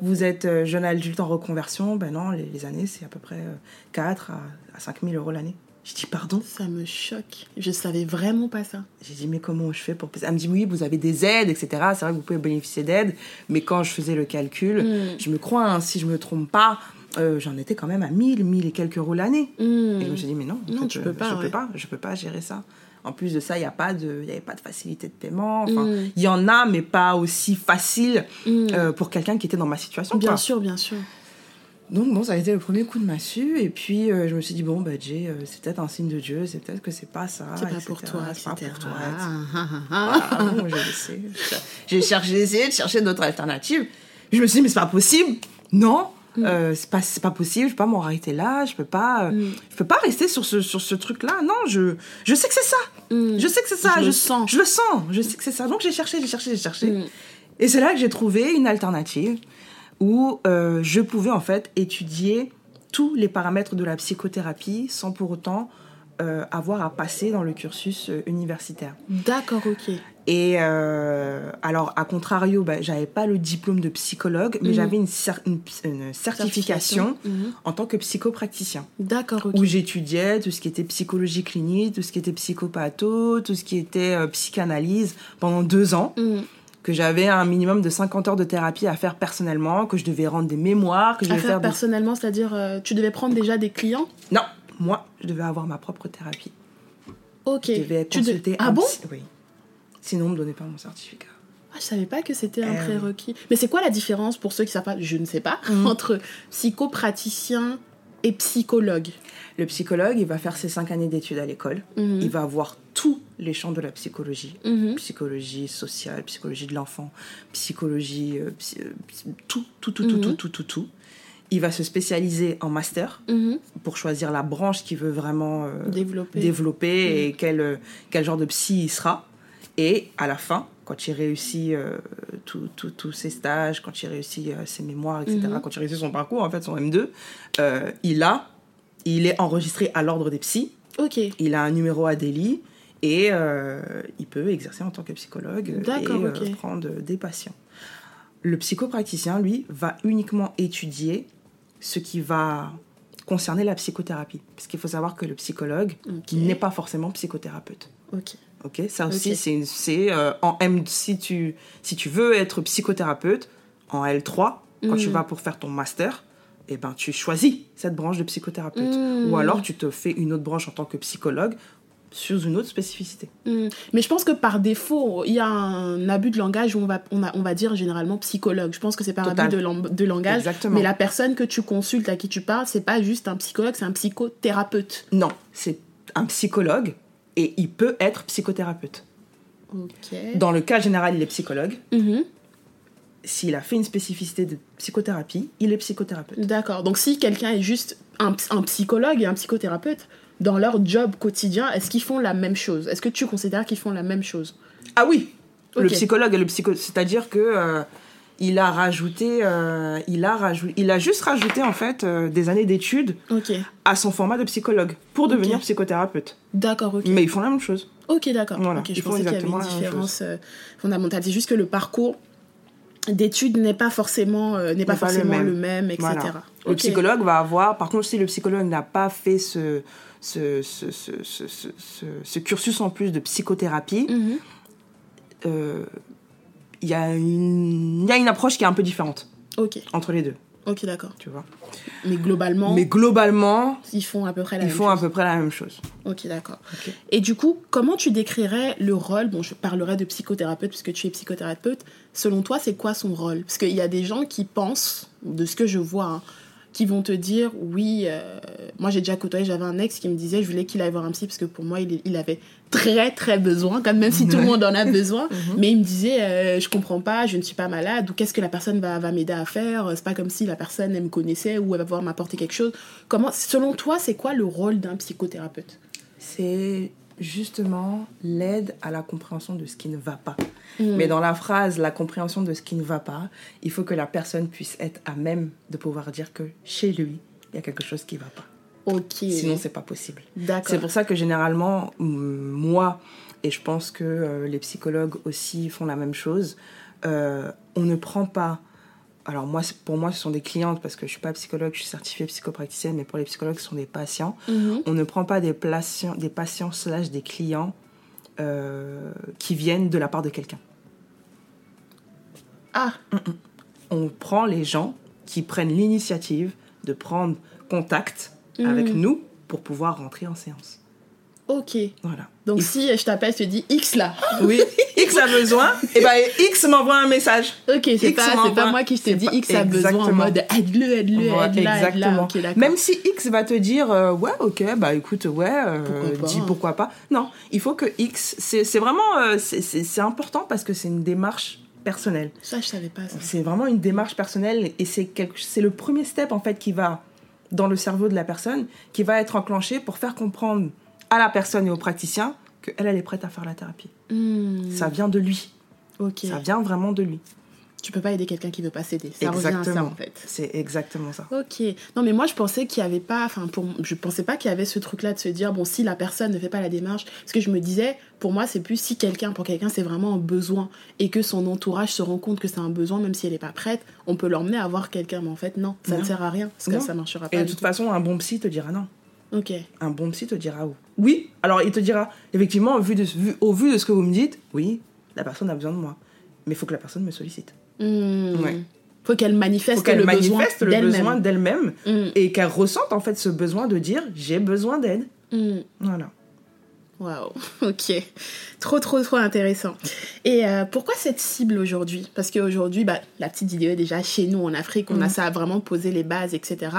vous êtes euh, jeune adulte en reconversion, ben non, les, les années, c'est à peu près euh, 4 à, à 5 000 euros l'année. Je dis, pardon? Ça me choque. Je savais vraiment pas ça. J'ai dit, mais comment je fais pour... Elle me dit, oui, vous avez des aides, etc. C'est vrai que vous pouvez bénéficier d'aides, mais quand je faisais le calcul, Mm. je me crois, hein, si je me trompe pas, euh, j'en étais quand même à 1000, 1000 et quelques euros l'année. Hmm. Et je me suis dit, mais non, en Non, fait, tu euh, peux pas, je ouais. peux pas, je peux pas gérer ça. En plus de ça, il n'y a pas de, il y avait pas de facilité de paiement. Enfin, Mm. il y en a, mais pas aussi facile Mm. euh, pour quelqu'un qui était dans ma situation. Bien quoi. sûr, bien sûr. Donc bon, ça a été le premier coup de massue. Et puis euh, je me suis dit bon, bah Jay, euh, c'est peut-être un signe de Dieu, c'est peut-être que c'est pas ça. C'est pas pour toi, c'est pas pour toi. Ah, ah, ah, bon, j'ai j'ai essayé de chercher d'autres alternatives. Je me suis dit, mais c'est pas possible. Non, euh, c'est pas, possible. Je peux pas m'en arrêter là. Je peux pas, euh, Mm. je peux pas rester sur ce, sur ce truc-là. Non, je, je sais que c'est ça. Mm. Je sais que c'est ça. Je le sens. Je le sens. Je sais que c'est ça. Donc j'ai cherché, j'ai cherché, j'ai cherché. Mm. Et c'est là que j'ai trouvé une alternative où euh, je pouvais en fait étudier tous les paramètres de la psychothérapie sans pour autant euh, avoir à passer dans le cursus universitaire. D'accord, ok. Et euh, alors, à contrario, bah, j'avais pas le diplôme de psychologue, mais Mhm. j'avais une, cer- une- une certification Mhm. en tant que psychopraticien, D'accord, ok. où j'étudiais tout ce qui était psychologie clinique, tout ce qui était psychopatho, tout ce qui était euh, psychanalyse pendant deux ans, Mm. que j'avais un minimum de 50 heures de thérapie à faire personnellement, que je devais rendre des mémoires, que je À devais faire faire des... personnellement, c'est-à-dire, euh, tu devais prendre déjà des clients? Non, moi, je devais avoir ma propre thérapie. Ok. Je devais Tu de- consulter Ah bon? Oui. Sinon, on me donnait pas mon certificat. ah, Je savais pas que c'était un oui. prérequis. Mais c'est quoi la différence, pour ceux qui savent pas, je ne sais pas, Mhm. [laughs] entre psychopraticien et psychologue Le psychologue, il va faire ses cinq années d'études à l'école. Mhm. Il va voir tous les champs de la psychologie. Mhm. Psychologie sociale, psychologie de l'enfant, psychologie, euh, psy- euh, tout, tout, tout, tout, Mhm. tout, tout, tout, tout. Il va se spécialiser en master pour choisir la branche qu'il veut vraiment euh, Développer. développer et quel, euh, quel genre de psy il sera. Et à la fin, quand il réussit euh, tous ses stages, quand il réussit euh, ses mémoires, etc., Mhm. quand il réussit son parcours, en fait, son M2, euh, il a, il est enregistré à l'ordre des psys, Ok. il a un numéro à Delhi et il peut exercer en tant que psychologue et prendre des patients. Le psychopraticien, lui, va uniquement étudier ce qui va concerner la psychothérapie. Parce qu'il faut savoir que le psychologue Ok. n'est pas forcément psychothérapeute. Ok. Ok, ça aussi, Ok. c'est euh, en M. Si tu, si tu veux être psychothérapeute, en L3, quand tu Mm. vas pour faire ton master, eh ben, tu choisis cette branche de psychothérapeute. Mm. Ou alors, tu te fais une autre branche en tant que psychologue sous une autre spécificité. Hmm. Mais je pense que par défaut, il y a un abus de langage où on va, on a- on va dire généralement psychologue. Je pense que c'est par Total. abus de, de langage. Exactement. Mais la personne que tu consultes, à qui tu parles, c'est pas juste un psychologue, c'est un psychothérapeute. Non, c'est un psychologue et il peut être psychothérapeute. Dans le cas général, il est psychologue. Mhm. S'il a fait une spécificité de psychothérapie, il est psychothérapeute. D'accord. Donc si quelqu'un est juste un, ps- un psychologue et un psychothérapeute, dans leur job quotidien, est-ce qu'ils font la même chose? Est-ce que tu considères qu'ils font la même chose? Ah oui, le psychologue et le psycho, c'est-à-dire que euh, il a rajouté, euh, il a rajouté, il a juste rajouté en fait euh, des années d'études à son format de psychologue pour devenir psychothérapeute. D'accord, ok. Mais ils font la même chose. Ok, d'accord. Voilà, ils je font pensais qu'il y avait exactement une la même différence euh, fondamentale. C'est juste que le parcours d'études n'est pas forcément, euh, n'est pas le même. le même, etc. Voilà. Le psychologue va avoir, par contre, si le psychologue n'a pas fait ce, ce, ce, ce, ce, cursus en plus de psychothérapie, Mhm. euh, il y, a une- il y a une approche qui est un peu différente entre les deux, ok, d'accord. tu vois. Mais globalement, Mais globalement, ils font à peu près la ils même font à chose. peu près la même chose. Ok, d'accord. Ok. Et du coup, comment tu décrirais le rôle Bon, je parlerai de psychothérapeute puisque tu es psychothérapeute. Selon toi, c'est quoi son rôle? Parce qu'il y a des gens qui pensent, de ce que je vois, hein, qui vont te dire oui. euh, moi, j'ai déjà côtoyé, j'avais un ex qui me disait je voulais qu'il aille voir un psy parce que pour moi, il, il avait très très besoin, quand même si tout le monde en a besoin. [laughs] Mais il me disait euh, je comprends pas, je ne suis pas malade ou qu'est-ce que la personne va, va m'aider à faire? C'est pas comme si la personne elle me connaissait ou elle va pouvoir m'apporter quelque chose. Comment, selon toi, c'est quoi le rôle d'un psychothérapeute? C'est justement l'aide à la compréhension de ce qui ne va pas. Mm. Mais dans la phrase, la compréhension de ce qui ne va pas, il faut que la personne puisse être à même de pouvoir dire que chez lui, il y a quelque chose qui ne va pas. Ok. Sinon, c'est pas possible. D'accord. C'est pour ça que généralement, moi, et je pense que euh, les psychologues aussi font la même chose, euh, on ne prend pas. Alors, moi, pour moi, ce sont des clientes parce que je suis pas psychologue, je suis certifiée psychopraticienne, mais pour les psychologues, ce sont des patients. Mhm. On ne prend pas des patients, des patients slash des clients euh, qui viennent de la part de quelqu'un. Ah, On prend les gens qui prennent l'initiative de prendre contact avec Mhm. nous pour pouvoir rentrer en séance. ok. Voilà. Donc si je t'appelle, je te dis X là. [laughs] Oui, X a besoin, et ben X m'envoie un message. Ok, c'est pas, pas moi qui je te dis pas- X a besoin en Exactement. mode aide-le, aide-le, Voilà, aide-la, aide-la. exactement. Ok, d'accord. Même si X va te dire euh, ouais, ok, bah écoute, ouais, euh, Pourquoi pas, dis hein. pourquoi pas. Non, il faut que X, c'est vraiment, euh, c'est- important parce que c'est une démarche personnelle. Ça, je savais pas. C'est vraiment une démarche personnelle et c'est le premier step en fait qui va dans le cerveau de la personne, qui va être enclenché pour faire comprendre à la personne et au praticien qu'elle, elle est prête à faire la thérapie. Hmm, Ça vient de lui. Ça vient vraiment de lui. Tu peux pas aider quelqu'un qui veut pas s'aider. Ça revient à ça Exactement. en fait. C'est exactement ça. Ok. Non, mais moi, je pensais qu'il y avait pas. Enfin, pour, je pensais pas qu'il y avait ce truc-là de se dire, bon, si la personne ne fait pas la démarche. Parce que je me disais, pour moi, c'est plus si quelqu'un, pour quelqu'un, c'est vraiment un besoin et que son entourage se rend compte que c'est un besoin, même si elle n'est pas prête, on peut l'emmener à voir quelqu'un. Mais en fait, non, ça ne sert à rien. Parce que Non. ça marchera pas. Et de toute tout. façon, un bon psy te dira non. Ok. Un bon psy te dira oui. Alors, il te dira, effectivement, au vu de, vu- au vu de ce que vous me dites, oui, la personne a besoin de moi. Mais il faut que la personne me sollicite. Ouais. Faut qu'elle manifeste faut le manifeste besoin le besoin d'elle-même. Hmm. et qu'elle ressente en fait ce besoin de dire j'ai besoin d'aide. Hmm. Voilà. Waouh, [laughs] ok. Trop, trop, trop intéressant. Et euh, pourquoi cette cible aujourd'hui? Parce qu'aujourd'hui, bah, la petite vidéo est déjà chez nous en Afrique, on a Mhm. ça à vraiment poser les bases, etc.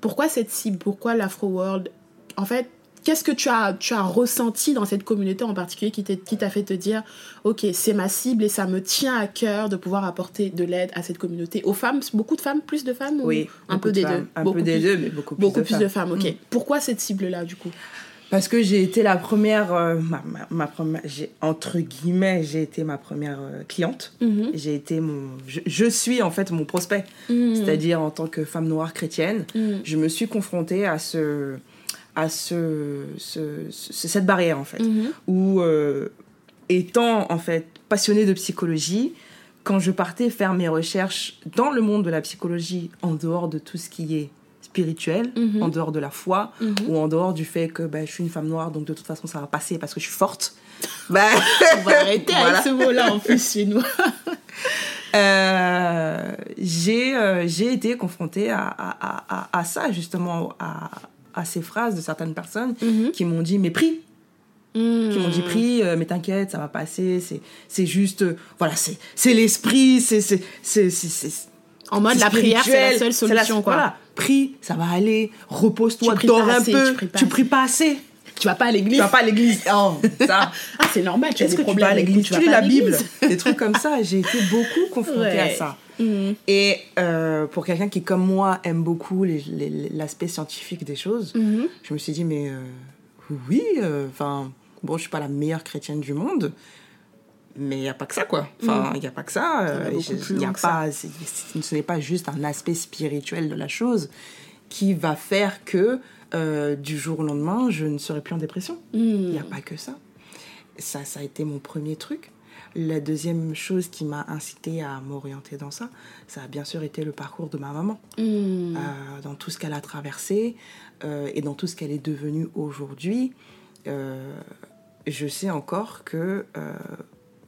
Pourquoi cette cible? Pourquoi l'Afro World? En fait, qu'est-ce que tu as, tu as ressenti dans cette communauté en particulier qui t'a fait te dire, ok, c'est ma cible et ça me tient à cœur de pouvoir apporter de l'aide à cette communauté Aux femmes, beaucoup de femmes, plus de femmes ou Oui. un peu de des femmes. deux? Un Beaucoup peu des plus- deux, mais beaucoup plus Beaucoup de plus femmes. de femmes, ok. Mm. Pourquoi cette cible-là, du coup? Parce que j'ai été la première, euh, ma, ma, ma première entre guillemets, j'ai été ma première euh, cliente. Mhm. J'ai été mon, je, je suis en fait mon prospect. Mhm. C'est-à-dire en tant que femme noire chrétienne, Mhm. je me suis confrontée à ce, à ce, ce- ce- cette barrière en fait. Mhm. où euh, étant en fait passionnée de psychologie, quand je partais faire mes recherches dans le monde de la psychologie, en dehors de tout ce qui est spirituel, Mhm. en dehors de la foi, Mhm. ou en dehors du fait que bah, je suis une femme noire, donc de toute façon ça va passer parce que je suis forte, [laughs] bah, On va arrêter Voilà. avec ce mot-là en plus chez nous. [laughs] euh, j'ai euh, j'ai été confrontée à, à, à, à ça justement, à, à ces phrases de certaines personnes qui m'ont dit mais prie. Qui m'ont Hmm. dit prie euh, mais t'inquiète ça va passer c'est c'est juste euh, voilà c'est c'est l'esprit c'est c'est En mode la prière, c'est la seule la- solution, quoi. voilà prie ça va aller repose-toi Tu dors un assez, peu tu pries pas tu pries pas assez. Tu vas pas à l'église. Tu vas pas à l'église. Oh ça. [laughs] Ah, c'est normal, tu as des que tu vas problèmes. à l'église? tu vas lis la Bible? des trucs comme ça j'ai été beaucoup confrontée à ça Mhm. et euh, pour quelqu'un qui comme moi aime beaucoup l'aspect scientifique des choses Mhm. je me suis dit, mais euh, oui, enfin, bon, je suis pas la meilleure chrétienne du monde, mais il n'y a pas que ça, quoi. Enfin, il n'y a pas que ça. Euh, il a pas, ce n'est pas juste un aspect spirituel de la chose qui va faire que euh, du jour au lendemain, je ne serai plus en dépression. Il Mhm. n'y a pas que ça. Ça, ça a été mon premier truc. La deuxième chose qui m'a incité à m'orienter dans ça, ça a bien sûr été le parcours de ma maman Mhm. euh, dans tout ce qu'elle a traversé euh, et dans tout ce qu'elle est devenue aujourd'hui, euh, je sais encore que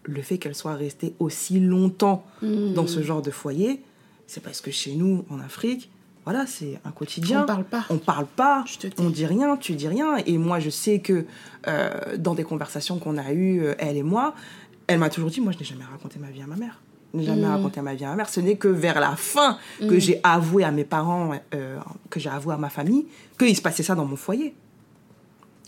le fait qu'elle soit restée aussi longtemps Mhm. dans ce genre de foyer, c'est parce que chez nous, en Afrique, voilà, c'est un quotidien. On parle pas. On parle pas, Je te dis. on dit rien, tu dis rien. Et moi, je sais que euh, dans des conversations qu'on a eues, elle et moi, elle m'a toujours dit, moi, je n'ai jamais raconté ma vie à ma mère. Je n'ai jamais Mm. raconté ma vie à ma mère. Ce n'est que vers la fin que Mm. j'ai avoué à mes parents, euh, que j'ai avoué à ma famille, qu'il se passait ça dans mon foyer.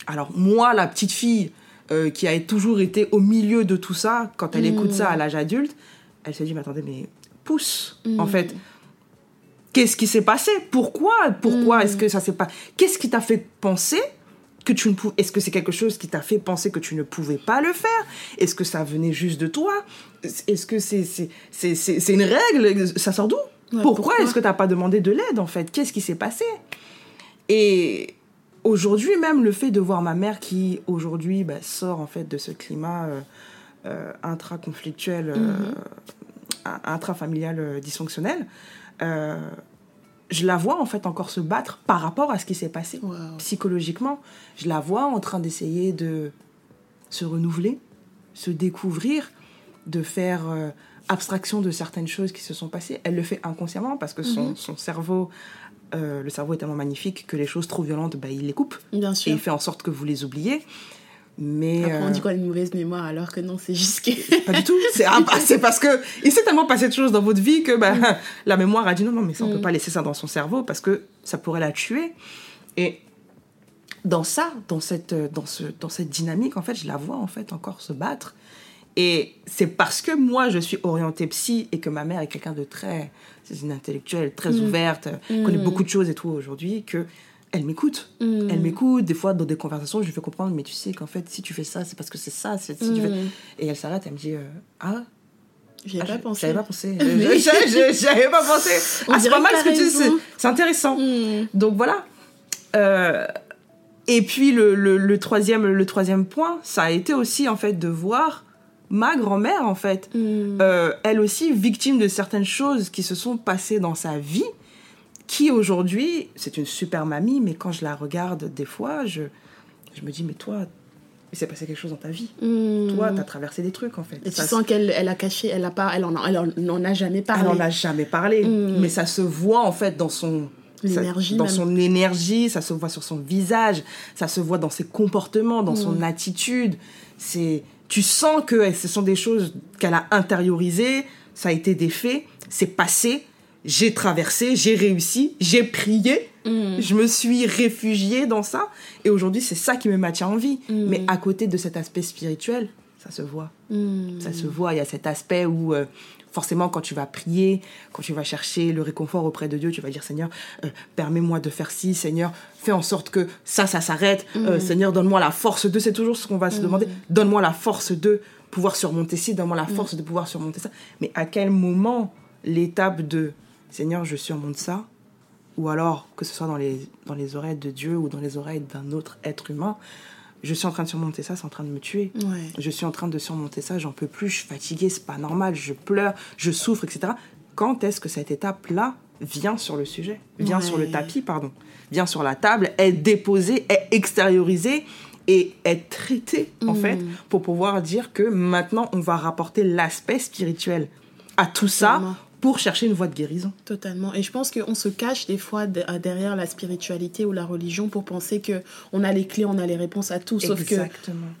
Alors moi, la petite fille euh, qui a toujours été au milieu de tout ça, quand elle Mm. écoute ça à l'âge adulte, elle se dit, mais attendez, mais pousse, en fait. Qu'est-ce qui s'est passé? Pourquoi? Pourquoi est-ce que ça s'est pas Qu'est-ce qui t'a fait penser que tu ne pouvais Est-ce que c'est quelque chose qui t'a fait penser que tu ne pouvais pas le faire? Est-ce que ça venait juste de toi? Est-ce que c'est c'est c'est c'est c'est une règle? Ça sort d'où? Ouais, Pourquoi, pourquoi? est-ce que t'as pas demandé de l'aide en fait? Qu'est-ce qui s'est passé? Et aujourd'hui même le fait de voir ma mère qui aujourd'hui bah, sort en fait de ce climat euh, euh, intra-conflictuel, euh, Mhm. intrafamilial dysfonctionnel, je la vois en fait encore se battre par rapport à ce qui s'est passé Wow. psychologiquement. Je la vois en train d'essayer de se renouveler, se découvrir, de faire euh, abstraction de certaines choses qui se sont passées. Elle le fait inconsciemment parce que son, Mhm. son cerveau, euh, le cerveau est tellement magnifique que les choses trop violentes, bah, il les coupe Bien et il fait en sorte que vous les oubliez. Mais Après, on euh, dit quoi une mauvaise mémoire alors que non, c'est juste que. pas du tout. C'est [laughs] c'est parce que il s'est tellement passé de choses dans votre vie que bah, Mm. [laughs] la mémoire a dit non, non, mais ça, on peut pas laisser ça dans son cerveau parce que ça pourrait la tuer. Et dans ça, dans cette, euh, dans ce, dans cette dynamique, en fait, je la vois en fait encore se battre. Et c'est parce que moi, je suis orientée psy et que ma mère est quelqu'un de très, c'est une intellectuelle très Mm. ouverte, connaît beaucoup de choses et tout aujourd'hui, que elle m'écoute. Mm. Elle m'écoute. Des fois, dans des conversations, je lui fais comprendre, mais tu sais qu'en fait, si tu fais ça, c'est parce que c'est ça. c'est- Si tu fais... Mm. Et elle s'arrête, elle me dit, euh, ah, J'y ah, pas je- pensé. J'avais pas pensé. [laughs] J'avais pas pensé. On Ah, c'est pas mal ce que tu dis. c'est- intéressant. Mm. Donc voilà. Euh, et puis le, le, le troisième, le troisième point, ça a été aussi en fait de voir ma grand-mère en fait, euh, elle aussi victime de certaines choses qui se sont passées dans sa vie, qui aujourd'hui, c'est une super mamie, mais quand je la regarde des fois, je, je me dis mais toi, il s'est passé quelque chose dans ta vie. Mm. Toi, t'as traversé des trucs en fait. Et tu Ça sens qu'elle elle a caché, elle a pas, elle en a, elle en, en a jamais parlé. Elle en a jamais parlé, Mm. mais ça se voit en fait dans son ça- dans même. son énergie, ça se voit sur son visage, ça se voit dans ses comportements, dans son attitude. C'est tu sens que eh, ce sont des choses qu'elle a intériorisées, ça a été des faits, c'est passé, j'ai traversé, j'ai réussi, j'ai prié, Mm. je me suis réfugiée dans ça et aujourd'hui c'est ça qui me maintient en vie. Mm. Mais à côté de cet aspect spirituel, ça se voit. Mm. Ça se voit, il y a cet aspect où euh, forcément quand tu vas prier, quand tu vas chercher le réconfort auprès de Dieu, tu vas dire Seigneur, euh, permets-moi de faire ci, Seigneur, fais en sorte que ça, ça s'arrête, Euh, Seigneur, donne-moi la force de, c'est toujours ce qu'on va se demander, donne-moi la force de pouvoir surmonter ci, donne-moi la force de pouvoir surmonter ça. Mais à quel moment l'étape de Seigneur, je surmonte ça, ou alors que ce soit dans les, dans les oreilles de Dieu ou dans les oreilles d'un autre être humain, je suis en train de surmonter ça, c'est en train de me tuer Ouais. je suis en train de surmonter ça, j'en peux plus, je suis fatiguée, c'est pas normal, je pleure, je souffre, etc. Quand est-ce que cette étape-là vient sur le sujet, vient Ouais. sur le tapis, pardon, vient sur la table, est déposée, est extériorisée et est traitée, en Mm. fait, pour pouvoir dire que maintenant, on va rapporter l'aspect spirituel à tout ça. Pour chercher une voie de guérison. Totalement. Et je pense qu'on se cache des fois de- derrière la spiritualité ou la religion pour penser que on a les clés, on a les réponses à tout. Sauf que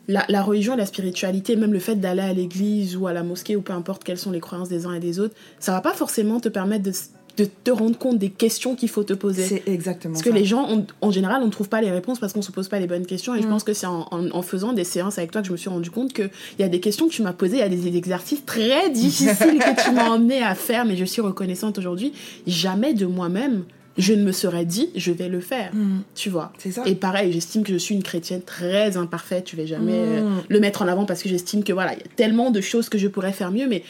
la, la religion et la spiritualité, même le fait d'aller à l'église ou à la mosquée ou peu importe quelles sont les croyances des uns et des autres, ça va pas forcément te permettre de, de te rendre compte des questions qu'il faut te poser. C'est exactement Parce ça. que les gens, on- en général, on ne trouve pas les réponses parce qu'on se pose pas les bonnes questions. Et je Mm. pense que c'est en, en- en faisant des séances avec toi que je me suis rendu compte qu'il y a des questions que tu m'as posées, il y a des exercices très [laughs] difficiles que tu m'as emmené à faire, mais je suis reconnaissante aujourd'hui. Jamais de moi-même, je ne me serais dit, je vais le faire. Mm. Tu vois C'est ça. et pareil, j'estime que je suis une chrétienne très imparfaite. Je vais jamais euh, Mm. le mettre en avant parce que j'estime que voilà, il y a tellement de choses que je pourrais faire mieux. Mais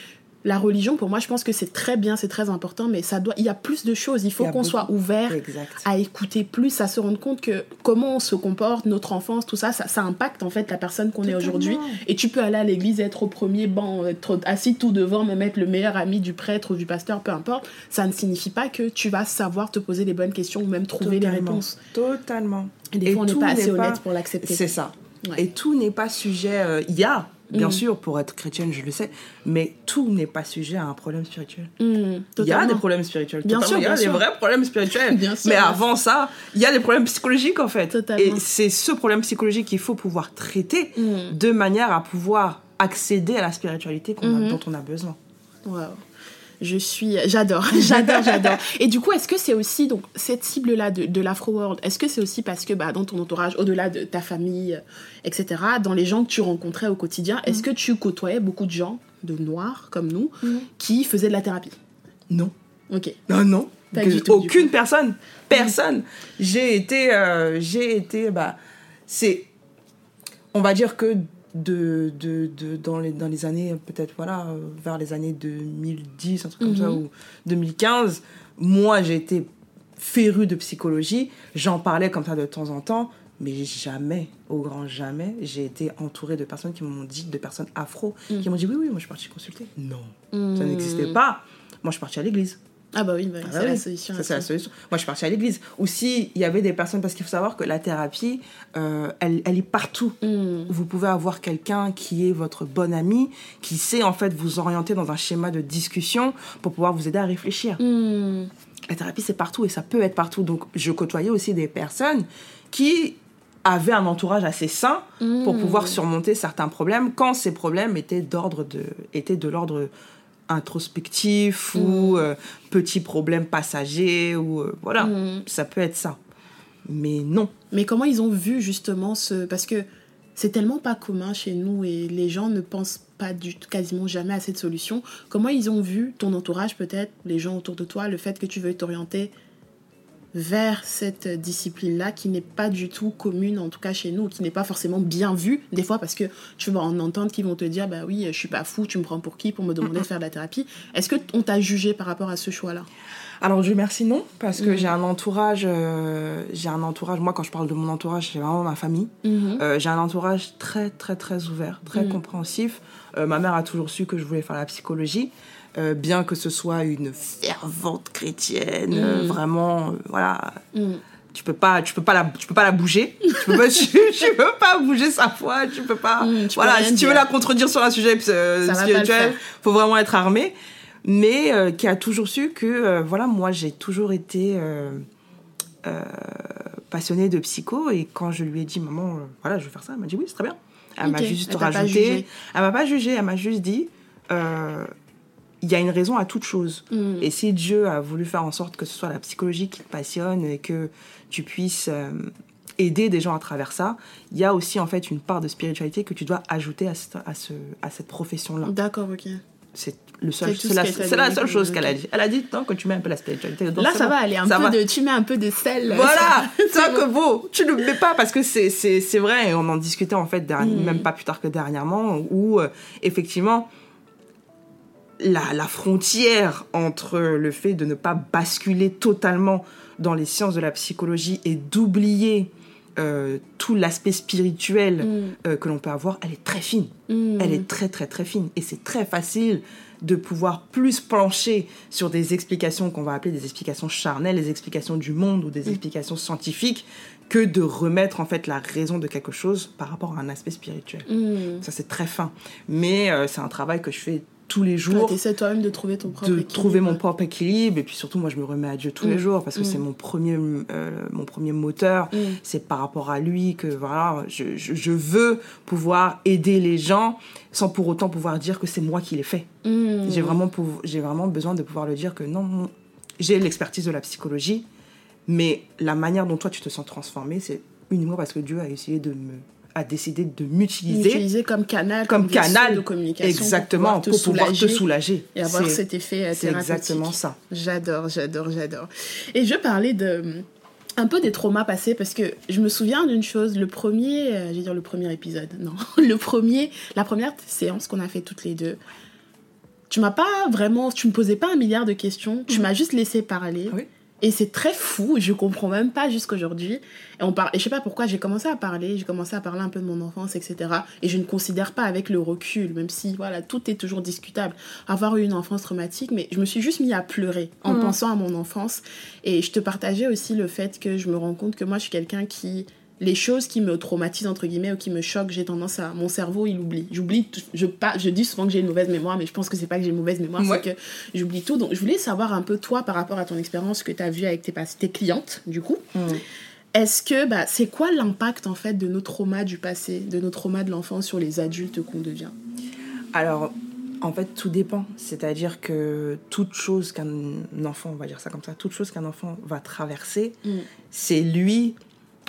la religion, pour moi, je pense que c'est très bien, c'est très important. Mais ça doit, il y a plus de choses. Il faut qu'on soit ouvert Exact. à écouter plus, à se rendre compte que comment on se comporte, notre enfance, tout ça, ça, ça impacte en fait la personne qu'on est aujourd'hui. Et tu peux aller à l'église, être au premier banc, être assis tout devant, même être le meilleur ami du prêtre ou du pasteur, peu importe. Ça ne signifie pas que tu vas savoir te poser les bonnes questions ou même trouver les Totalement. réponses. Totalement. Et des Et fois, on n'est pas assez pas- honnête pour l'accepter. C'est ça. Ouais. Et tout n'est pas sujet. euh, Il y a, bien Mm. sûr, pour être chrétienne, je le sais, mais tout n'est pas sujet à un problème spirituel. Mmh, Il y a des problèmes spirituels. Bien totalement. sûr, il y a bien des sûr. vrais problèmes spirituels. [laughs] Bien sûr, mais bien avant ça, il y a des problèmes psychologiques en fait. Totalement. Et c'est ce problème psychologique qu'il faut pouvoir traiter Mm. de manière à pouvoir accéder à la spiritualité a- Mhm. dont on a besoin. Waouh. Je suis, j'adore, [laughs] j'adore, j'adore. Et du coup, est-ce que c'est aussi donc cette cible-là de, de l'Afro World Est-ce que c'est aussi parce que bah, dans ton entourage, au-delà de ta famille, euh, etc., dans les gens que tu rencontrais au quotidien, est-ce que tu côtoyais beaucoup de gens de noirs comme nous qui faisaient de la thérapie? Non. Ok. Non, non. Pas Que- du tout, du aucune personne. Personne. J'ai été. euh, j'ai été. Bah, c'est. On va dire que de, de, de- dans, les, dans les années, peut-être, voilà, euh, vers les années 2010, un truc comme ça, Mhm. ou 2015, moi, j'ai été férue de psychologie. J'en parlais comme ça de temps en temps. Mais jamais, au grand jamais, j'ai été entourée de personnes qui m'ont dit, de personnes afro, qui m'ont dit oui, oui, moi je suis partie consulter. Non, ça Mm. n'existait pas. Moi je suis partie à l'église. Ah bah oui, bah, Ah c'est oui, la solution. ça, c'est la solution. Moi, je suis partie à l'église. Ou si il y avait des personnes, parce qu'il faut savoir que la thérapie, euh, elle, elle est partout. Mm. Vous pouvez avoir quelqu'un qui est votre bon ami, qui sait en fait vous orienter dans un schéma de discussion pour pouvoir vous aider à réfléchir. Mm. La thérapie, c'est partout et ça peut être partout. Donc, je côtoyais aussi des personnes qui avaient un entourage assez sain pour Mm. pouvoir surmonter certains problèmes quand ces problèmes étaient d'ordre de étaient de l'ordre introspectif ou euh, petits problèmes passagers ou euh, voilà Mm. ça peut être ça mais non Mais comment ils ont vu justement ce... Parce que c'est tellement pas commun chez nous et les gens ne pensent pas du tout, quasiment jamais à cette solution. Comment ils ont vu ton entourage peut-être, les gens autour de toi, le fait que tu veux t'orienter vers cette discipline-là qui n'est pas du tout commune, en tout cas chez nous, qui n'est pas forcément bien vue, des fois parce que tu vas en entendre qui vont te dire, bah oui, je suis pas fou, tu me prends pour qui pour me demander de faire de la thérapie. Est-ce que on t'a jugé par rapport à ce choix-là? Alors Dieu merci non parce que Mhm. j'ai un entourage euh, j'ai un entourage moi quand je parle de mon entourage c'est vraiment ma famille Euh, j'ai un entourage très très très ouvert, très Mm. compréhensif. Euh, ma mère a toujours su que je voulais faire la psychologie, euh, bien que ce soit une fervente chrétienne, euh, Mm. vraiment, euh, voilà. Mm. Tu peux pas, tu peux pas la, tu peux pas la bouger. Tu peux pas, [laughs] tu, tu peux pas bouger sa foi. Tu peux pas. Mm, tu voilà, si tu dire. veux la contredire sur un sujet spirituel, faut vraiment être armé. Mais qui a toujours su que, voilà, moi j'ai toujours été passionnée de psycho et quand je lui ai dit maman, voilà, je veux faire ça, elle m'a dit oui, c'est très bien. Elle m'a juste elle rajouté. Elle m'a pas jugé, elle m'a juste dit il y a une raison à toute chose. Mm. Et si Dieu a voulu faire en sorte que ce soit la psychologie qui te passionne et que tu puisses euh, aider des gens à travers ça, il y a aussi en fait une part de spiritualité que tu dois ajouter à, cette- à, ce, à cette profession-là. D'accord, ok. C'est le seul, C'est ce la, c'est seule chose qu'elle a dit. Elle a dit tant que tu mets un peu la spiritualité dedans. Là, ça va aller un peu va. de. Tu mets un peu de sel. Voilà, [laughs] ça que bon, tu ne le mets pas parce que c'est, c'est, c'est vrai, et on en discutait en fait, derni- Mm. même pas plus tard que dernièrement, où euh, effectivement, la, la frontière entre le fait de ne pas basculer totalement dans les sciences de la psychologie et d'oublier euh, tout l'aspect spirituel Mm. euh, que l'on peut avoir, elle est très fine. Mm. Elle est très très très fine et c'est très facile de pouvoir plus plancher sur des explications qu'on va appeler des explications charnelles, des explications du monde ou des explications scientifiques que de remettre en fait la raison de quelque chose par rapport à un aspect spirituel. Mm. Ça c'est très fin, mais euh, c'est un travail que je fais tous les Ouais, jours T'essaies toi-même de trouver ton propre de équilibre. trouver mon propre équilibre et puis surtout moi je me remets à Dieu tous les Mm. jours parce que Mm. c'est mon premier euh, mon premier moteur Mm. c'est par rapport à lui que voilà je, je, je veux pouvoir aider les gens sans pour autant pouvoir dire que c'est moi qui l'ai fait j'ai vraiment j'ai vraiment besoin de pouvoir le dire que non, non, j'ai l'expertise de la psychologie mais la manière dont toi tu te sens transformé c'est uniquement parce que Dieu a essayé de me a décidé de m'utiliser Utiliser comme canal, comme canal de communication. exactement pour pouvoir te soulager. Et avoir C'est- cet effet euh, c'est exactement ça J'adore, j'adore, j'adore. Et je parlais de un peu des traumas passés parce que je me souviens d'une chose, le premier, euh, je vais dire le premier épisode, [laughs] non, le premier, la première séance qu'on a fait toutes les deux. Tu m'as pas vraiment, tu me posais pas un milliard de questions, tu m'as juste laissé parler. Oui. Et c'est très fou, je comprends même pas jusqu'aujourd'hui. Et on parle, et je sais pas pourquoi j'ai commencé à parler, j'ai commencé à parler un peu de mon enfance, etc. Et je ne considère pas avec le recul, même si voilà tout est toujours discutable, avoir eu une enfance traumatique, mais je me suis juste mis à pleurer en Mhm. pensant à mon enfance. Et je te partageais aussi le fait que je me rends compte que moi je suis quelqu'un qui les choses qui me traumatisent entre guillemets ou qui me choquent, j'ai tendance à mon cerveau il oublie. J'oublie, je pas, je dis souvent que j'ai une mauvaise mémoire, mais je pense que c'est pas que j'ai une mauvaise mémoire, Ouais. c'est que j'oublie tout. Donc je voulais savoir un peu toi par rapport à ton expérience que tu as vu avec tes, clientes du coup. Est-ce que bah, c'est quoi l'impact en fait de nos traumas du passé, de nos traumas de l'enfance sur les adultes qu'on devient? Alors, en fait, tout dépend. C'est-à-dire que toute chose qu'un enfant, on va dire ça comme ça, toute chose qu'un enfant va traverser, Mm. c'est lui,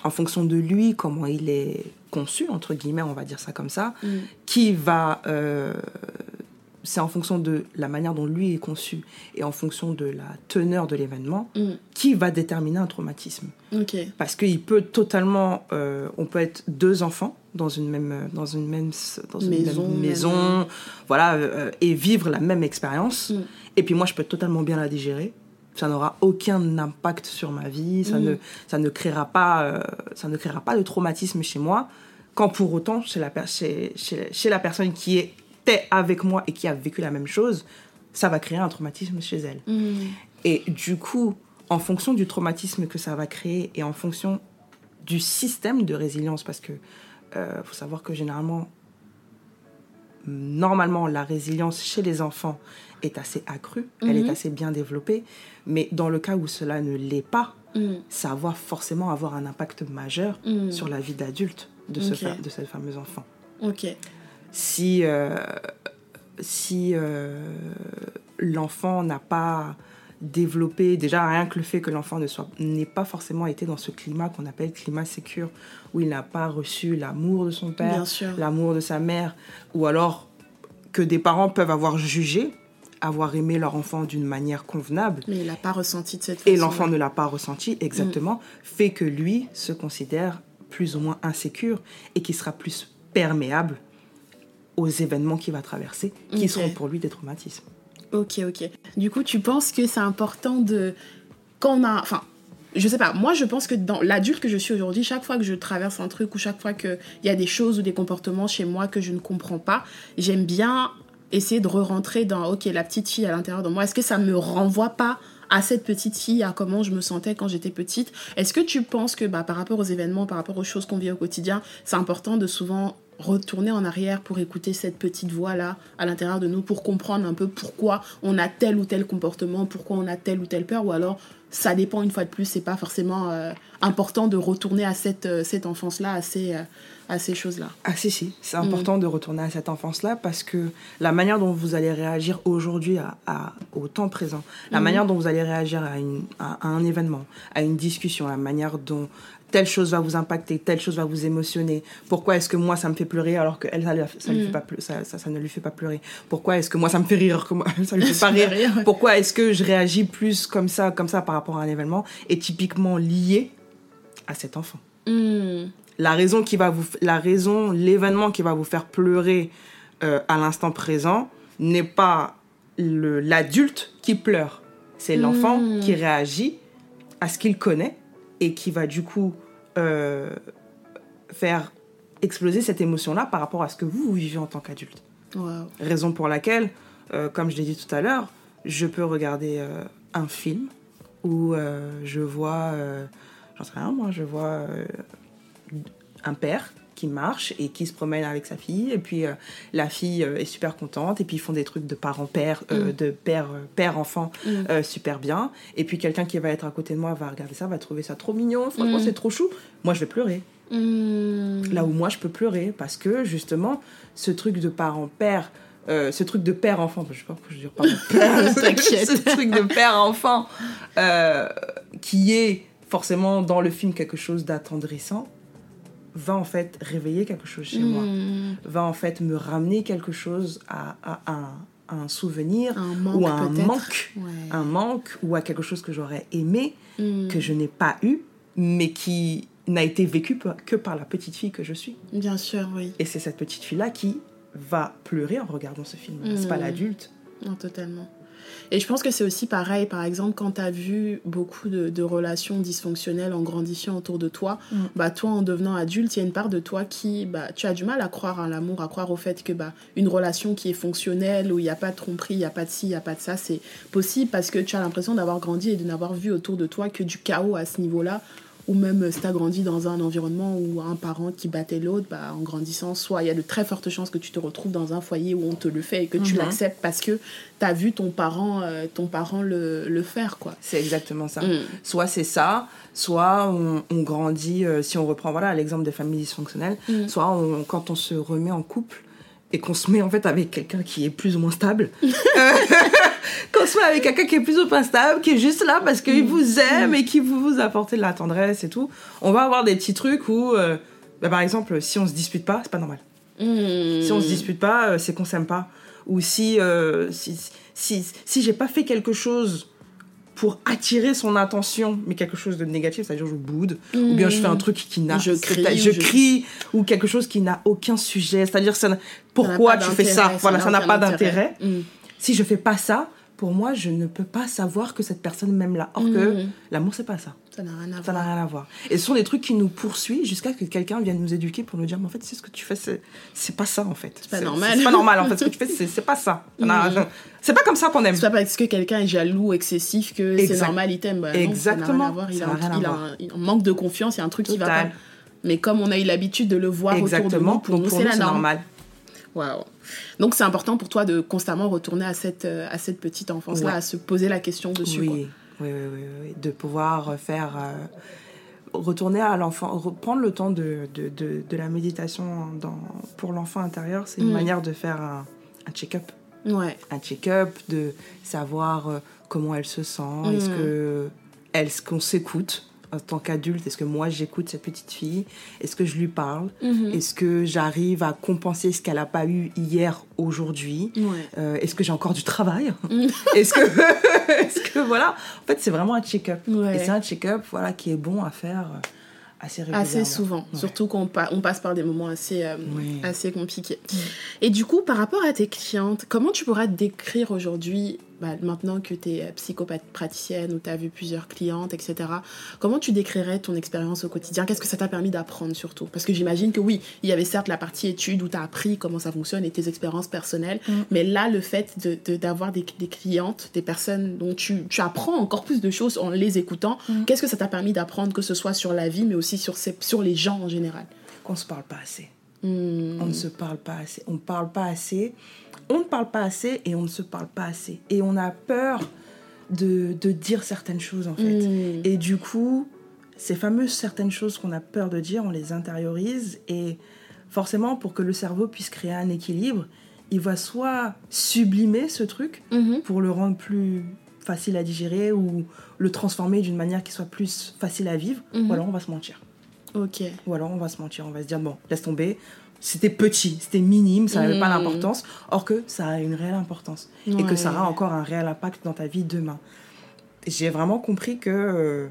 en fonction de lui, comment il est conçu, entre guillemets, on va dire ça comme ça, Mm. qui va... euh, c'est en fonction de la manière dont lui est conçu et en fonction de la teneur de l'événement Mm. qui va déterminer un traumatisme. Parce qu'il peut totalement, euh, on peut être deux enfants dans une même, dans une même, dans une Maison, même même- maison, voilà, euh, et vivre la même expérience. Mm. Et puis moi, je peux totalement bien la digérer. Ça n'aura aucun impact sur ma vie, ça, ne, ça, ne créera pas, euh, ça ne créera pas de traumatisme chez moi, quand pour autant, chez la, chez, chez, chez la personne qui était avec moi et qui a vécu la même chose, ça va créer un traumatisme chez elle. Et du coup, en fonction du traumatisme que ça va créer et en fonction du système de résilience, parce que euh, faut savoir que généralement, normalement, la résilience chez les enfants est assez accrue, elle est Mhm. assez bien développée, mais dans le cas où cela ne l'est pas, Mm. ça va forcément avoir un impact majeur Mm. sur la vie d'adulte de, ce de ce fameux enfant. Ok. Si, euh, si euh, l'enfant n'a pas développé, déjà rien que le fait que l'enfant ne soit n'ait pas forcément été dans ce climat qu'on appelle climat sécure, où il n'a pas reçu l'amour de son père, l'amour de sa mère, ou alors que des parents peuvent avoir jugé, avoir aimé leur enfant d'une manière convenable, Mais il n'a pas ressenti de cette façon. et l'enfant ne l'a pas ressenti exactement, fait que lui se considère plus ou moins insécure et qui sera plus perméable aux événements qu'il va traverser, qui seront pour lui des traumatismes. Ok, ok. Du coup, tu penses que c'est important de. Quand on a. Enfin, je sais pas. Moi, je pense que dans l'adulte que je suis aujourd'hui, chaque fois que je traverse un truc ou chaque fois qu'il y a des choses ou des comportements chez moi que je ne comprends pas, j'aime bien essayer de re-rentrer dans. Ok, la petite fille à l'intérieur de moi. Est-ce que ça me renvoie pas à cette petite fille, à comment je me sentais quand j'étais petite? Est-ce que tu penses que bah, par rapport aux événements, par rapport aux choses qu'on vit au quotidien, c'est important de souvent retourner en arrière pour écouter cette petite voix là à l'intérieur de nous pour comprendre un peu pourquoi on a tel ou tel comportement, pourquoi on a telle ou telle peur ou alors ça dépend une fois de plus, c'est pas forcément euh, important de retourner à cette, euh, cette enfance là, à ces, euh, à ces choses là. Ah si, si, c'est important de retourner à cette enfance-là parce que la manière dont vous allez réagir aujourd'hui à, à- au temps présent, la manière dont vous allez réagir à, une, à, à un événement, à une discussion, la manière dont telle chose va vous impacter, telle chose va vous émotionner, pourquoi est-ce que moi ça me fait pleurer alors que elle ça, lui- ça, lui fait pas pleu- ça, ça, ça ne lui fait pas pleurer, pourquoi est-ce que moi ça me fait rire? Moi, [laughs] ça lui fait pas rire, pourquoi est-ce que je réagis plus comme ça, comme ça par rapport à un événement est typiquement lié à cet enfant? Hmm. la raison qui va vous la raison l'événement qui va vous faire pleurer euh, à l'instant présent n'est pas l'adulte qui pleure. C'est l'enfant Mm. qui réagit à ce qu'il connaît et qui va du coup euh, faire exploser cette émotion là par rapport à ce que vous, vous vivez en tant qu'adulte. Raison pour laquelle euh, comme je l'ai dit tout à l'heure je peux regarder euh, un film où je vois j'en sais rien moi je vois un père qui marche et qui se promène avec sa fille et puis euh, la fille euh, est super contente et puis ils font des trucs de parents-père euh, Mm. de père euh, père enfant Mm. super bien et puis quelqu'un qui va être à côté de moi va regarder ça va trouver ça trop mignon franchement Mm. c'est trop chou moi je vais pleurer Hmm. là où moi je peux pleurer parce que justement ce truc de parent-père euh, ce truc de père-enfant, je sais pas pourquoi je dis parent-père, [laughs] T'inquiète. ce truc de père-enfant euh, qui est forcément dans le film quelque chose d'attendrissant, va en fait réveiller quelque chose chez moi, Hmm. va en fait me ramener quelque chose à, à un, à un souvenir Un manque ou à un manque, Ouais. un manque ou à quelque chose que j'aurais aimé, Hmm. que je n'ai pas eu, mais qui n'a été vécu que par la petite fille que je suis. Bien sûr, oui. Et c'est cette petite fille-là qui va pleurer en regardant ce film. C'est pas Mm. l'adulte? Non, totalement. Et je pense que c'est aussi pareil, par exemple, quand tu as vu beaucoup de, de relations dysfonctionnelles en grandissant autour de toi, Mm. bah toi, en devenant adulte, il y a une part de toi qui, bah, tu as du mal à croire à l'amour, à croire au fait que bah, une relation qui est fonctionnelle, où il n'y a pas de tromperie, il n'y a pas de ci, il n'y a pas de ça, c'est possible parce que tu as l'impression d'avoir grandi et de n'avoir vu autour de toi que du chaos à ce niveau-là. Ou même si tu as grandi dans un environnement où un parent qui battait l'autre, bah, en grandissant, soit il y a de très fortes chances que tu te retrouves dans un foyer où on te le fait et que tu Mhm. l'acceptes parce que tu as vu ton parent, euh, ton parent le, le faire. quoi. C'est exactement ça. Mm. Soit c'est ça, soit on, on grandit, euh, si on reprend voilà l'exemple des familles dysfonctionnelles, Mm. soit on- quand on se remet en couple et qu'on se met en fait avec quelqu'un qui est plus ou moins stable, [laughs] qu'on se met avec quelqu'un qui est plus ou moins stable, qui est juste là parce qu'il Mm. vous aime et qui vous, vous apporte de la tendresse et tout, on va avoir des petits trucs où, euh, bah, par exemple, si on se dispute pas, c'est pas normal. Mm. Si on se dispute pas, euh, c'est qu'on s'aime pas. Ou si, euh, si, si, si j'ai pas fait quelque chose pour attirer son attention, mais quelque chose de négatif, c'est-à-dire je boude, ou bien je fais un truc qui n'a... Je crie, je crie, ou quelque chose qui n'a aucun sujet, c'est-à-dire ça pourquoi Ça tu pas fais ça? Voilà, ça n'a pas d'intérêt. Mm. Si je fais pas ça, pour moi, je ne peux pas savoir que cette personne m'aime là. Or que Mhm. l'amour, c'est pas ça. Ça n'a rien à Ça n'a voir. rien à voir. Et ce sont des trucs qui nous poursuivent jusqu'à ce que quelqu'un vienne nous éduquer pour nous dire, mais en fait, c'est ce que tu fais, c'est pas ça en fait. C'est pas normal. C'est pas normal en fait. Ce que tu fais, [laughs] c'est pas ça. Mhm. C'est pas comme ça qu'on aime. C'est pas parce que quelqu'un est jaloux, excessif, que c'est normal, il t'aime. Bah non, Exactement. Ça n'a rien à voir. Il, Ça rien à voir. manque de confiance, il y a un truc qui va pas. Mais comme on a eu l'habitude de le voir autour de Exactement. nous, pour Donc nous, c'est la norme. normal. Waouh. Donc c'est important pour toi de constamment retourner à cette, euh, à cette petite enfance-là, Ouais. à se poser la question dessus. Oui, quoi. oui, oui, oui, oui. De pouvoir faire. euh, retourner à l'enfant, reprendre le temps de, de, de, de la méditation dans, pour l'enfant intérieur, c'est une Mhm. manière de faire un, un check-up. Ouais. Un check-up, de savoir euh, comment elle se sent, est-ce Mhm. que est-ce qu'on s'écoute? En tant qu'adulte, est-ce que moi j'écoute cette petite fille, est-ce que je lui parle, Mhm. est-ce que j'arrive à compenser ce qu'elle n'a pas eu hier, aujourd'hui, Ouais. Euh, est-ce que j'ai encore du travail? [laughs] [laughs] Est-ce que, [laughs] est-ce que voilà, en fait c'est vraiment un check-up. Ouais. Et c'est un check-up voilà, qui est bon à faire euh, assez. Assez souvent, Ouais. surtout quand on, pa- on passe par des moments assez, euh, Oui. assez compliqués. Et du coup, par rapport à tes clientes, comment tu pourras décrire aujourd'hui, bah, maintenant que tu es psychopathe praticienne ou tu as vu plusieurs clientes, etc., comment tu décrirais ton expérience au quotidien? Qu'est-ce que ça t'a permis d'apprendre surtout? Parce que j'imagine que oui, il y avait certes la partie études où tu as appris comment ça fonctionne et tes expériences personnelles, Mm. mais là, le fait d'avoir de, d'avoir des, des clientes, des personnes dont tu, tu apprends encore plus de choses en les écoutant, Mm. qu'est-ce que ça t'a permis d'apprendre, que ce soit sur la vie, mais aussi sur, ces, sur les gens en général? Qu'on se parle pas assez. Hmm. On ne se parle pas assez. On parle pas assez. On ne parle pas assez et on ne se parle pas assez. Et on a peur de, de dire certaines choses en fait. Hmm. Et du coup, ces fameuses certaines choses qu'on a peur de dire, on les intériorise et forcément pour que le cerveau puisse créer un équilibre, il va soit sublimer ce truc Mhm. pour le rendre plus facile à digérer ou le transformer d'une manière qui soit plus facile à vivre, Mhm. ou alors on va se mentir. Ok. Ou alors on va se mentir, on va se dire bon, laisse tomber, c'était petit, c'était minime, ça n'avait pas Mhm. d'importance, or que ça a une réelle importance et que ça aura encore un réel impact dans ta vie demain. J'ai vraiment compris que euh,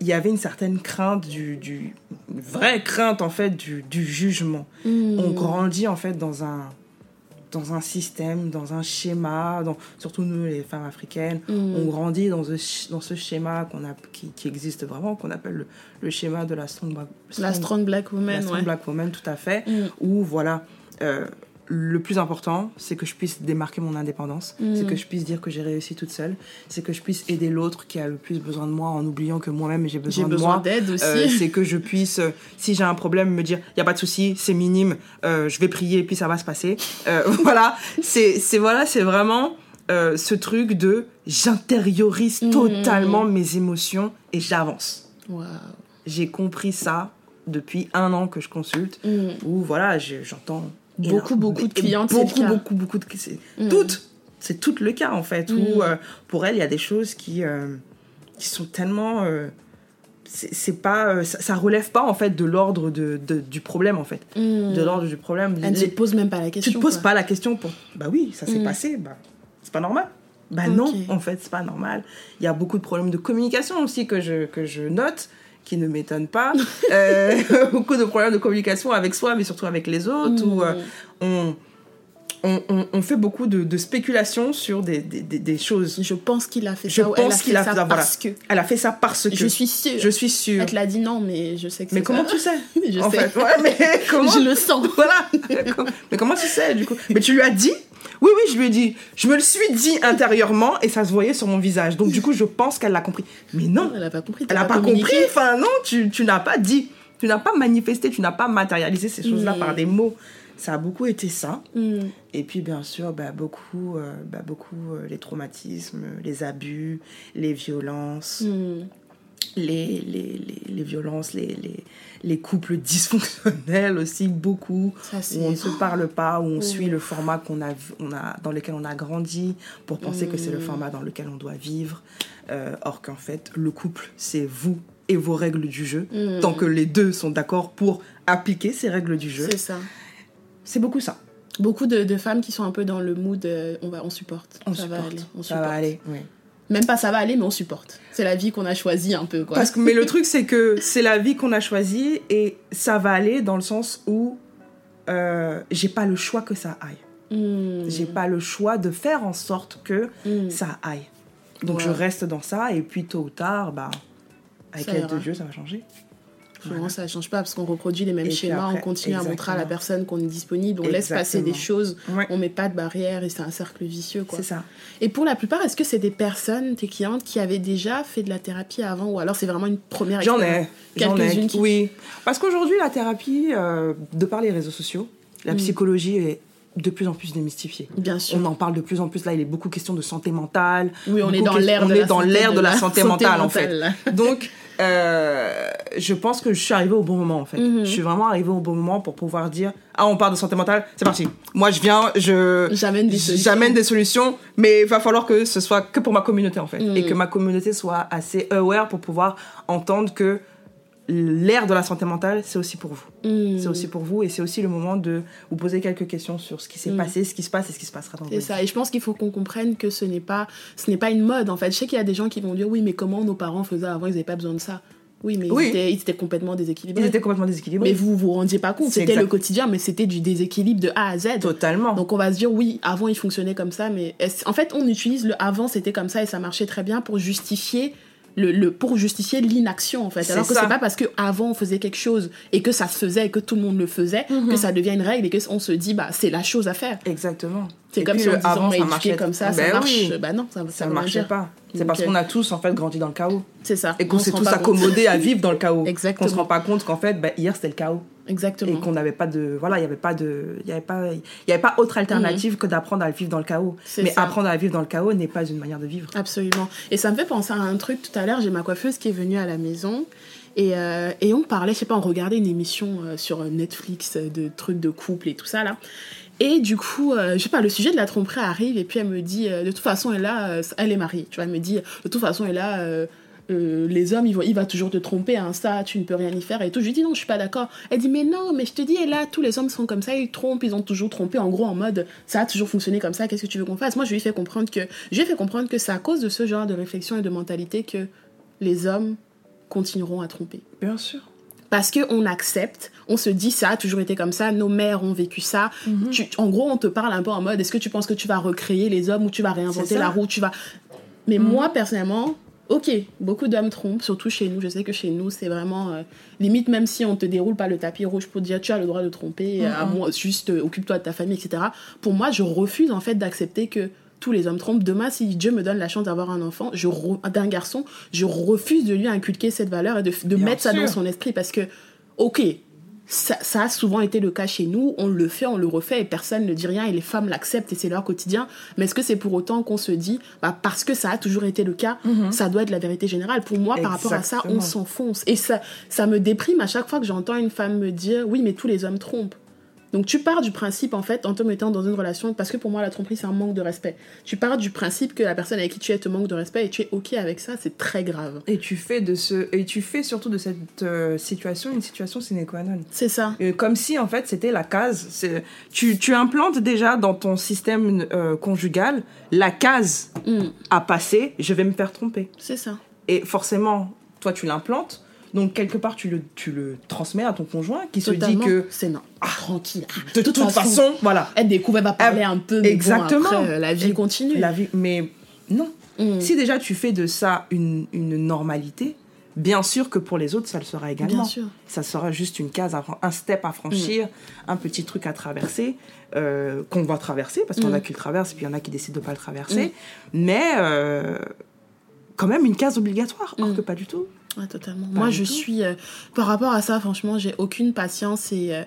il y avait une certaine crainte du, du une vraie crainte en fait du, du jugement. Hmm. On grandit en fait dans un dans un système, dans un schéma, dans, surtout nous les femmes africaines, Hmm. on grandit dans ce, dans ce schéma qu'on a, qui, qui existe vraiment, qu'on appelle le, le schéma de la strong, ba- La strong black la woman, strong ouais. black woman, tout à fait, Mm. où voilà, euh, le plus important, c'est que je puisse démarquer mon indépendance, Mm. c'est que je puisse dire que j'ai réussi toute seule, c'est que je puisse aider l'autre qui a le plus besoin de moi en oubliant que moi-même j'ai besoin de besoin moi. d'aide aussi. Euh, c'est que je puisse, euh, si j'ai un problème, me dire, il y a pas de souci, c'est minime, euh, je vais prier puis ça va se passer. [laughs] Voilà, c'est c'est voilà, c'est vraiment ce truc de j'intériorise Mhm. totalement mes émotions et j'avance. J'ai compris ça depuis un an que je consulte, Hmm. où voilà, je- j'entends Beaucoup, beaucoup de clientes, le beaucoup, cas. beaucoup, beaucoup de Mhm. toutes, c'est tout le cas en fait, où euh, pour elles il y a des choses qui euh, qui sont tellement euh, c'est pas ça, ça relève pas en fait de l'ordre de, de- du problème en fait Hmm. de l'ordre du problème Elle ne Les- pose même pas la tu question. te poses quoi. pas la question pour bah oui ça s'est Mm. passé bah c'est pas normal bah non en fait c'est pas normal il y a beaucoup de problèmes de communication aussi que je que je note qui ne m'étonnent pas [laughs] Euh, [laughs] beaucoup de problèmes de communication avec soi mais surtout avec les autres où euh, on, on, fait beaucoup de, de spéculations sur des, des, des- des choses Je pense qu'il a fait Je ça. elle pense qu'il a ça fait ça, voilà. parce que. elle a fait ça parce que Je suis sûre. je suis sûre Elle te l'a dit non, mais je sais que c'est mais ça. comment tu sais [laughs] Je en sais. fait ouais mais comment Je le sens. voilà. Mais comment tu sais, du coup? Mais tu lui as dit Oui, oui, je lui ai dit. Je me le suis dit intérieurement et ça se voyait sur mon visage. Donc, du coup, je pense qu'elle l'a compris. Mais non, Elle a pas compris. elle n'a pas communiqué. compris. Enfin, non, tu, tu n'as pas dit. Tu n'as pas manifesté, tu n'as pas matérialisé ces choses-là par des mots. Ça a beaucoup été ça. Hmm. Et puis, bien sûr, bah, beaucoup, euh, bah, beaucoup euh, les traumatismes, les abus, les violences Hmm. les, les, les, les violences, les, les, les couples dysfonctionnels aussi, beaucoup, Ça, où on ne se parle pas, où on suit le format qu'on a, on a, dans lequel on a grandi, pour penser que c'est le Mm. format dans lequel on doit vivre, Euh, or qu'en fait, le couple, c'est vous et vos règles du jeu, Hmm. tant que les deux sont d'accord pour appliquer ces règles du jeu. C'est ça. C'est beaucoup ça. Beaucoup de, de femmes qui sont un peu dans le mood euh, on, va, on supporte. On ça supporte. va aller. On ça supporte. va aller, oui. Même pas ça va aller, mais on supporte. C'est la vie qu'on a choisie un peu, quoi. Parce que, mais le truc, c'est que c'est la vie qu'on a choisie et ça va aller dans le sens où euh, j'ai pas le choix que ça aille. Hmm. J'ai pas le choix de faire en sorte que Hmm. ça aille. Donc je reste dans ça et puis tôt ou tard, bah, avec l'aide de Dieu, ça va changer. Souvent, ça change pas parce qu'on reproduit les mêmes Et schémas, après, on continue à montrer à la personne qu'on est disponible, on laisse passer des choses, Ouais. on met pas de barrière et c'est un cercle vicieux. C'est ça. Et pour la plupart, est-ce que c'est des personnes, tes clientes, qui avaient déjà fait de la thérapie avant ou alors c'est vraiment une première expérience? J'en ai. Quelques-unes qui- Oui. Parce qu'aujourd'hui, la thérapie, euh, de par les réseaux sociaux, la Mm. psychologie est de plus en plus démystifiée. Bien sûr. On en parle de plus en plus. Là, il est beaucoup question de santé mentale. Oui, on est dans on de est la de, la santé, mentale, en fait. Donc, euh, je pense que je suis arrivée au bon moment, en fait. Mhm. Je suis vraiment arrivée au bon moment pour pouvoir dire Ah, on parle de santé mentale, c'est parti. Moi, je viens, je. J'amène des solutions. J'amène des solutions, mais il va falloir que ce soit que pour ma communauté, en fait. Mhm. Et que ma communauté soit assez aware pour pouvoir entendre que l'ère de la santé mentale, c'est aussi pour vous. Hmm. C'est aussi pour vous et c'est aussi le moment de vous poser quelques questions sur ce qui s'est Mm. passé, ce qui se passe et ce qui se passera dans C'est votre ça. Et je pense qu'il faut qu'on comprenne que ce n'est pas, ce n'est pas une mode. En fait, je sais qu'il y a des gens qui vont dire oui, mais comment nos parents faisaient avant? Ils n'avaient pas besoin de ça. Oui, mais Oui. Ils, étaient, ils étaient complètement déséquilibrés. Ils étaient complètement déséquilibrés. Mais vous vous rendiez pas compte. C'est C'était le quotidien, mais c'était du déséquilibre de A à Z. Totalement. Donc on va se dire oui, avant il fonctionnait comme ça, mais en fait on utilise le avant c'était comme ça et ça marchait très bien pour justifier le, le- pour justifier l'inaction en fait. Alors que c'est pas parce que avant on faisait quelque chose et que ça se faisait et que tout le monde le faisait Mhm. que ça devient une règle et que on se dit bah c'est la chose à faire. Exactement. C'est comme si on le disait on m'a ça comme ça, Ben ça marche. oui. Bah non, ça, Ça ne marchait pas. C'est parce euh, qu'on a tous en fait grandi dans le chaos C'est ça. et qu'on On s'est tous accommodés à vivre dans le chaos. [laughs] Qu'on Exactement. se rend pas compte qu'en fait, bah, hier c'était le chaos et Exactement. qu'on n'avait pas de voilà, il y avait pas de il y avait pas il y avait pas autre alternative que d'apprendre à vivre dans le chaos. Mais ça. apprendre à vivre dans le chaos n'est pas une manière de vivre. Absolument. Et ça me fait penser à un truc tout à l'heure. J'ai ma coiffeuse qui est venue à la maison. Et, euh, et on parlait, je sais pas, on regardait une émission euh, sur Netflix euh, de trucs de couple et tout ça là. Et du coup, euh, je sais pas, le sujet de la tromperie arrive et puis elle me dit, euh, de toute façon, elle, a, euh, elle est mariée. Tu vois, elle me dit, de toute façon, elle a, euh, les hommes, ils vont, il va toujours te tromper, hein, ça, tu ne peux rien y faire et tout. Je lui dis, non, je suis pas d'accord. Elle dit, mais non, mais je te dis, et là, tous les hommes sont comme ça, ils trompent, ils ont toujours trompé, en gros, en mode, ça a toujours fonctionné comme ça, qu'est-ce que tu veux qu'on fasse? Moi, je lui ai fait comprendre que, je lui fait comprendre que c'est à cause de ce genre de réflexion et de mentalité que les hommes continueront à tromper. Bien sûr. Parce qu'on accepte, on se dit ça a toujours été comme ça, nos mères ont vécu ça. Mhm. Tu- en gros, on te parle un peu en mode est-ce que tu penses que tu vas recréer les hommes ou tu vas réinventer la roue tu vas... Mais Mhm. moi, personnellement, ok, beaucoup d'hommes trompent, surtout chez nous. Je sais que chez nous, c'est vraiment euh, limite, même si on te déroule pas le tapis rouge pour dire tu as le droit de tromper, euh, à moi, juste euh, occupe-toi de ta famille, etc. Pour moi, je refuse en fait d'accepter que tous les hommes trompent. Demain, si Dieu me donne la chance d'avoir un enfant, je d'un garçon, je refuse de lui inculquer cette valeur et de, mettre ça dans son esprit parce que, ok, ça, ça a souvent été le cas chez nous, on le fait, on le refait et personne ne dit rien et les femmes l'acceptent et c'est leur quotidien. Mais est-ce que c'est pour autant qu'on se dit, bah, parce que ça a toujours été le cas, ça doit être la vérité générale Pour moi, par rapport à ça, on s'enfonce. Et ça, ça me déprime à chaque fois que j'entends une femme me dire, oui, mais tous les hommes trompent. Donc tu pars du principe, en fait, en te mettant dans une relation, parce que pour moi, la tromperie, c'est un manque de respect. Tu pars du principe que la personne avec qui tu es te manque de respect et tu es OK avec ça, c'est très grave. Et tu fais de ce et tu fais surtout de cette euh, situation une situation sine qua non. C'est ça. Euh, comme si en fait c'était la case. Tu, tu implantes déjà dans ton système euh, conjugal la case Mm, à passer, je vais me faire tromper. c'est ça. Et forcément, toi tu l'implantes, donc quelque part tu le, tu le transmets à ton conjoint qui se dit que C'est non. tranquille. de toute, façon, voilà, Elle découvre, elle va parler un peu, mais exactement. bon, après, euh, la vie continue. la vie. Mais non, Mm. si déjà tu fais de ça une, une normalité, bien sûr que pour les autres ça le sera également. Bien sûr. ça sera juste une case, à un step à franchir, un petit truc à traverser, euh, qu'on va traverser, parce qu'il y en a Mm. qui le traversent, et puis il y en a qui décident de ne pas le traverser, mais euh, quand même une case obligatoire, or Mm. que pas du tout. Ouais, totalement. Pas Moi, je tout. suis. euh, par rapport à ça, franchement, j'ai aucune patience et. euh,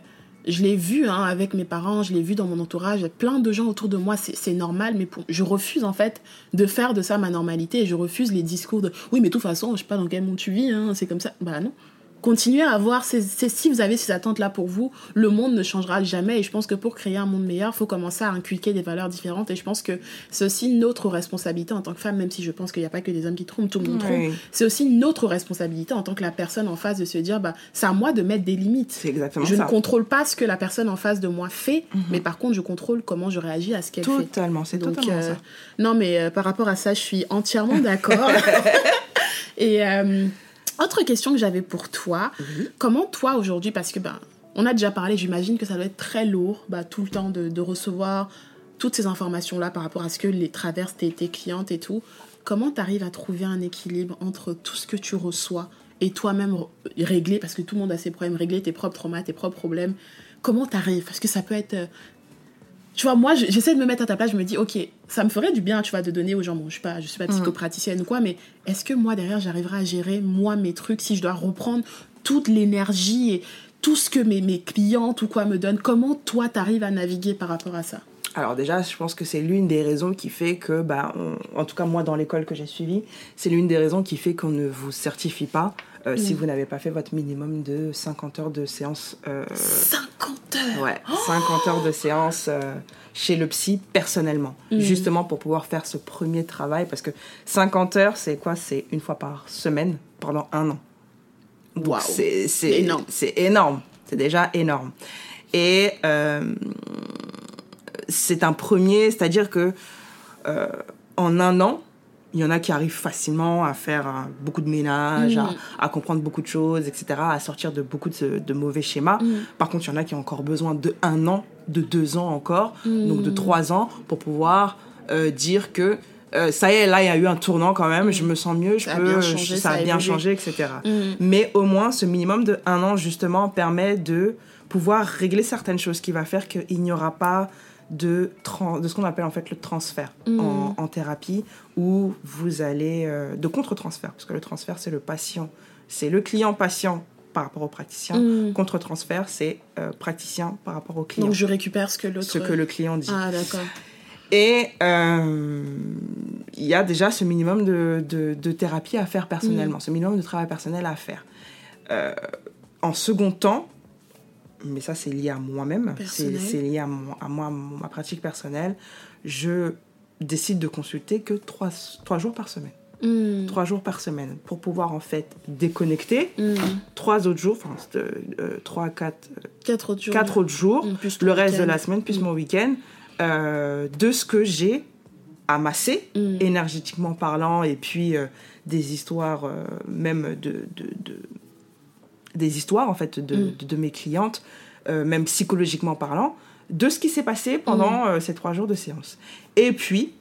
je l'ai vu hein, avec mes parents, je l'ai vu dans mon entourage, plein de gens autour de moi, c'est c'est normal, mais pour, je refuse en fait de faire de ça ma normalité et je refuse les discours de oui, mais de toute façon, je sais pas dans quel monde tu vis, hein, c'est comme ça. Bah non. Continuez à avoir ces, ces- si vous avez ces attentes là pour vous, le monde ne changera jamais et je pense que pour créer un monde meilleur, il faut commencer à inculquer des valeurs différentes et je pense que c'est aussi notre responsabilité en tant que femme, même si je pense qu'il n'y a pas que des hommes qui trompent, tout le monde trompe, c'est aussi notre responsabilité en tant que la personne en face de se dire bah c'est à moi de mettre des limites. c'est exactement Je ça. ne contrôle pas ce que la personne en face de moi fait, Mhm. mais par contre je contrôle comment je réagis à ce qu'elle fait. Totalement, c'est Donc totalement euh, ça. non mais euh, par rapport à ça, je suis entièrement d'accord. [laughs] Et euh, autre question que j'avais pour toi, Oui. comment toi aujourd'hui parce que ben on a déjà parlé, j'imagine que ça doit être très lourd, bah, tout le temps de, de recevoir toutes ces informations-là par rapport à ce que les traversent tes, tes clientes et tout. Comment tu arrives à trouver un équilibre entre tout ce que tu reçois et toi-même régler, parce que tout le monde a ses problèmes, régler tes propres traumas, tes propres problèmes. Comment tu arrives Parce que ça peut être... euh, Tu vois, moi, je- j'essaie de me mettre à ta place, je me dis, ok, ça me ferait du bien, tu vois, de donner aux gens, bon, je suis pas, je suis pas psychopraticienne ou quoi, mais est-ce que moi, derrière, j'arriverai à gérer, moi, mes trucs, si je dois reprendre toute l'énergie et tout ce que mes, mes clientes ou quoi me donnent, comment toi, t'arrives à naviguer par rapport à ça? Alors déjà, je pense que c'est l'une des raisons qui fait que, bah, on- en tout cas moi dans l'école que j'ai suivie, c'est l'une des raisons qui fait qu'on ne vous certifie pas euh, si vous n'avez pas fait votre minimum de 50 heures de séance. euh, 50 heures ouais, 50 heures de séance euh, chez le psy personnellement, justement pour pouvoir faire ce premier travail parce que 50 heures, c'est quoi? C'est une fois par semaine pendant un an. Waouh. c'est Énorme. C'est énorme. C'est déjà énorme. Et euh, c'est un premier, c'est-à-dire que euh, en un an, il y en a qui arrivent facilement à faire euh, beaucoup de ménage, Mm. à, à comprendre beaucoup de choses, etc., à sortir de beaucoup de, de mauvais schémas. Mm. Par contre, il y en a qui ont encore besoin de un an, de deux ans encore, Mm. donc de trois ans pour pouvoir euh, dire que euh, ça y est, là, il y a eu un tournant quand même, je me sens mieux, je Ça a peux, bien je- changé, ça, ça a a bien changé, etc. Mais au moins, ce minimum de un an, justement, permet de pouvoir régler certaines choses qui va faire qu'il n'y aura pas de, de ce qu'on appelle en fait le transfert Mm. en, en thérapie, où vous allez... euh, de contre-transfert, parce que le transfert, c'est le patient, c'est le client-patient par rapport au praticien. Mm. Contre-transfert, c'est euh, praticien par rapport au client. Donc je récupère ce que l'autre... ce que le client dit. Ah, d'accord. Et euh, il y a déjà ce minimum de, de, de thérapie à faire personnellement, ce minimum de travail personnel à faire. En second temps, mais ça c'est lié à moi-même, c'est lié à, mon- à moi, à mon- ma pratique personnelle, je décide de consulter que trois, trois jours par semaine. Mm. Trois jours par semaine pour pouvoir en fait déconnecter. Mm. Trois autres jours, enfin euh, euh, trois, quatre, Quatre autres jours. quatre autres jours, Mm, le reste de la semaine, plus Mm. mon week-end, euh, de ce que j'ai amassé, énergétiquement parlant, et puis euh, des histoires, euh, même de, de, de- des histoires en fait de, Mm. de, de mes clientes, euh, même psychologiquement parlant, de ce qui s'est passé pendant Mm. euh, ces trois jours de séance. Et puis,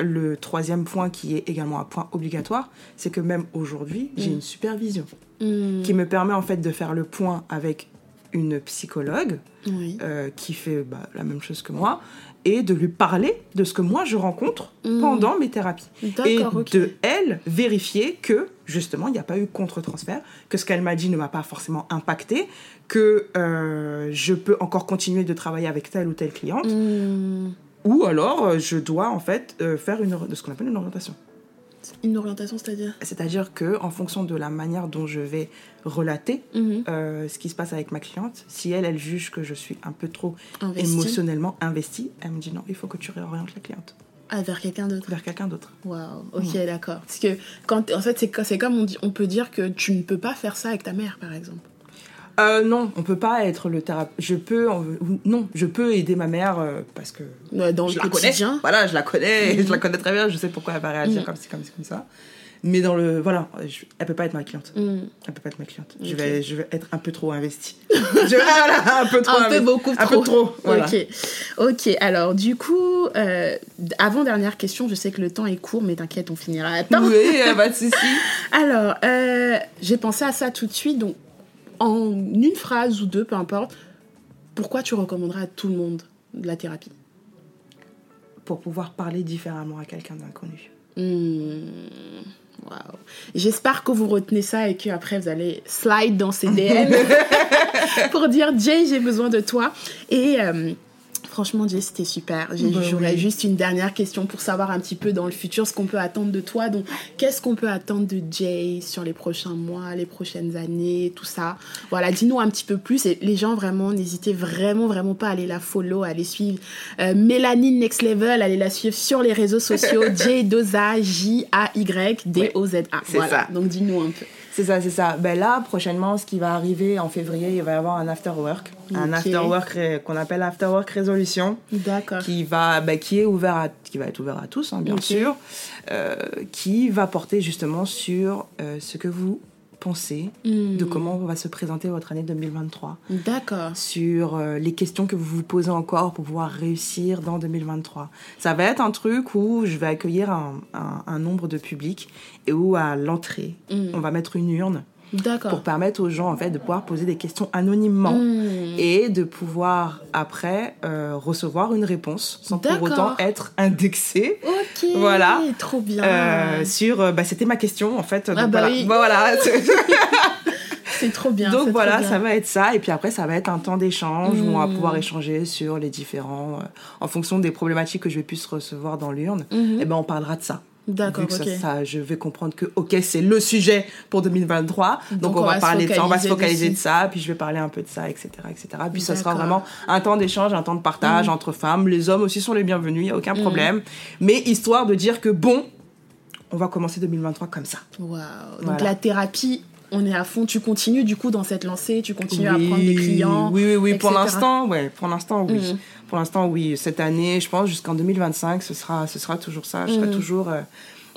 le troisième point qui est également un point obligatoire, c'est que même aujourd'hui, j'ai Mm. une supervision qui me permet en fait de faire le point avec une psychologue Oui. euh, qui fait bah, la même chose que moi et de lui parler de ce que moi je rencontre pendant mes thérapies. Et de elle vérifier que justement il n'y a pas eu contre-transfert, que ce qu'elle m'a dit ne m'a pas forcément impacté, que euh, je peux encore continuer de travailler avec telle ou telle cliente, Mm. ou alors euh, je dois en fait euh, faire une, de ce qu'on appelle une orientation. Une orientation, c'est-à-dire? C'est-à-dire que en fonction de la manière dont je vais relater Mhm. euh, ce qui se passe avec ma cliente, si elle, elle juge que je suis un peu trop Investi. émotionnellement investie, elle me dit non, il faut que tu réorientes la cliente Ah, vers quelqu'un d'autre. vers quelqu'un d'autre. Waouh, ok, d'accord. Parce que, quand, en fait, c'est co- c'est comme on, dit, on peut dire que tu ne peux pas faire ça avec ta mère, par exemple. Euh, non, on peut pas être le thérapeute. Je peux, non, je peux aider ma mère euh, parce que Ouais, Dans je le la connais. quotidien. Voilà, je la connais, Mhm. je la connais très bien. Je sais pourquoi elle va réagir Mhm. comme comme comme ça. Mais dans le, voilà, je- elle peut pas être ma cliente. Mm. Elle peut pas être ma cliente. Je vais, je vais être un peu trop investie. [laughs] je, voilà, un peu trop. Un peu investi. beaucoup Un trop. peu trop. Voilà. Ok, ok. Alors du coup, euh, avant dernière question, je sais que le temps est court, mais t'inquiète, on finira à temps. Oui, [laughs] pas de souci. Alors, euh, j'ai pensé à ça tout de suite. Donc, en une phrase ou deux, peu importe, pourquoi tu recommanderais à tout le monde de la thérapie? Pour pouvoir parler différemment à quelqu'un d'inconnu. Hmm, J'espère que vous retenez ça et qu'après vous allez slide dans ces DM [laughs] [laughs] pour dire Jay, j'ai besoin de toi. Et euh, franchement, Jay, c'était super. Bah J'aurais oui. juste une dernière question pour savoir un petit peu dans le futur ce qu'on peut attendre de toi. Donc, qu'est-ce qu'on peut attendre de Jay sur les prochains mois, les prochaines années, tout ça? Voilà, dis-nous un petit peu plus. Et les gens, vraiment, n'hésitez vraiment, vraiment pas à aller la follow, à aller suivre euh, Mélanie Next Level, allez la suivre sur les réseaux sociaux. [laughs] J Doza, J-A-Y-D-O-Z-A. c'est Voilà, ça. donc dis-nous un peu. C'est ça, c'est ça. Ben là, prochainement, ce qui va arriver en février, il va y avoir un after work. Un after work qu'on appelle after work résolution, D'accord. qui va, ben, qui est ouvert à, qui va être ouvert à tous, hein, bien sûr, euh, qui va porter justement sur euh, ce que vous pensée Hmm. de comment va se présenter votre année 2023, D'accord. sur euh, les questions que vous vous posez encore pour pouvoir réussir dans 2023. Ça va être un truc où je vais accueillir un, un- un nombre de publics et où à l'entrée, Hmm. on va mettre une urne. Pour permettre aux gens en fait de pouvoir poser des questions anonymement Hmm. et de pouvoir après euh, recevoir une réponse sans pour autant être indexé Ok. Voilà. Trop bien. euh, sur euh, bah, c'était ma question en fait donc Ah bah voilà, oui. Bah, voilà. [laughs] C'est trop bien. donc voilà bien. ça va être ça et puis après ça va être un temps d'échange où on va Mm. pouvoir échanger sur les différents euh, en fonction des problématiques que je vais plus recevoir dans l'urne Mhm. et ben on parlera de ça D'accord, ça- ok. ça, je vais comprendre que ok c'est le sujet pour 2023 donc, Donc, on, on va parler de ça on va se focaliser de ça puis je vais parler un peu de ça etc etc puis ça sera vraiment un temps d'échange un temps de partage Mm. entre femmes les hommes aussi sont les bienvenus il y a aucun Mm. problème mais histoire de dire que bon on va commencer 2023 comme ça Waouh. Donc Voilà. la thérapie, on est à fond. Tu continues du coup dans cette lancée. Tu continues à prendre des clients. Oui, oui, oui. Pour l'instant, ouais. Pour l'instant, oui. Mhm. Pour l'instant, oui. Cette année, je pense, jusqu'en 2025, ce sera, ce sera toujours ça. Je serai Mhm. toujours euh,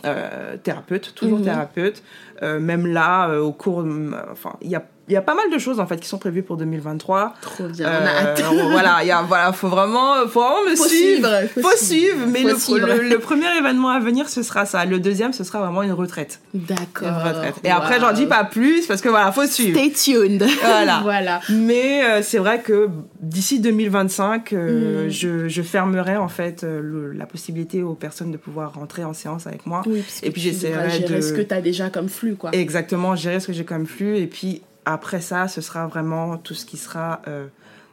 euh, thérapeute, toujours Mhm. thérapeute. Euh, même là, au cours, euh, enfin, il y a, il y a pas mal de choses en fait qui sont prévues pour 2023. Trop bien. on a Euh, hâte. voilà, il y a, voilà, faut vraiment, faut vraiment me Faut suivre. suivre, faut suivre. mais Faut le, suivre. le- le premier événement à venir, ce sera ça. Le deuxième, ce sera vraiment une retraite. D'accord. Une retraite. Et après, j'en dis pas plus parce que voilà, faut suivre. Stay tuned. Voilà. [laughs] voilà. Mais euh, c'est vrai que d'ici 2025, euh, Mm. je, je fermerai en fait euh, le- la possibilité aux personnes de pouvoir rentrer en séance avec moi. Oui, parce que Et puis j'essaierai devras gérer de- ce que tu as déjà comme flux, quoi. Exactement, gérer ce que j'ai comme flux. Et puis après ça, ce sera vraiment tout ce qui sera euh,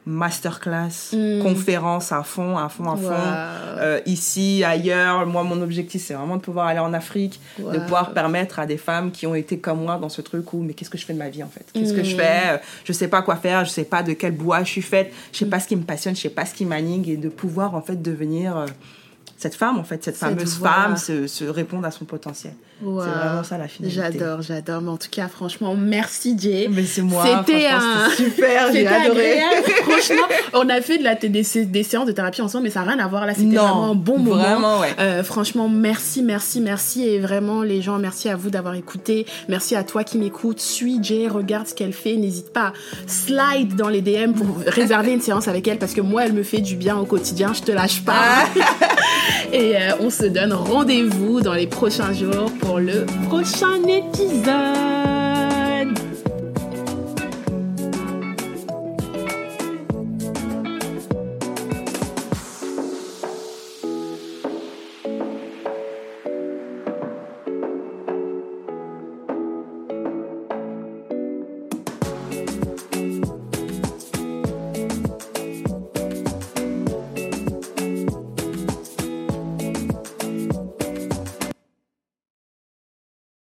masterclass, Mm. conférence à fond, à fond, à fond. Euh, ici, ailleurs, moi mon objectif c'est vraiment de pouvoir aller en Afrique, de pouvoir permettre à des femmes qui ont été comme moi dans ce truc où mais qu'est-ce que je fais de ma vie en fait? Qu'est-ce que je Mm. fais? Euh, Je sais pas quoi faire, je sais pas de quel bois je suis faite, je sais pas ce qui me passionne, je sais pas ce qui m'anime et de pouvoir en fait devenir euh, cette femme en fait, cette, fameuse femme, se, se répondre à son potentiel. C'est vraiment ça la finalité. J'adore, j'adore. Mais en tout cas, franchement, merci Jay. Mais c'est moi, C'était un- super, j'ai adoré. [laughs] Franchement, on a fait de la, des, des séances de thérapie ensemble, mais ça n'a rien à voir. Là, c'était vraiment un bon moment. vraiment, ouais. Euh, franchement, merci, merci, merci. Et vraiment, les gens, merci à vous d'avoir écouté. Merci à toi qui m'écoute. Suis Jay, regarde ce qu'elle fait. N'hésite pas à slide dans les DM pour [laughs] réserver une séance avec elle parce que moi, elle me fait du bien au quotidien. Je te lâche pas. [laughs] Et euh, on se donne rendez-vous dans les prochains jours le prochain épisode.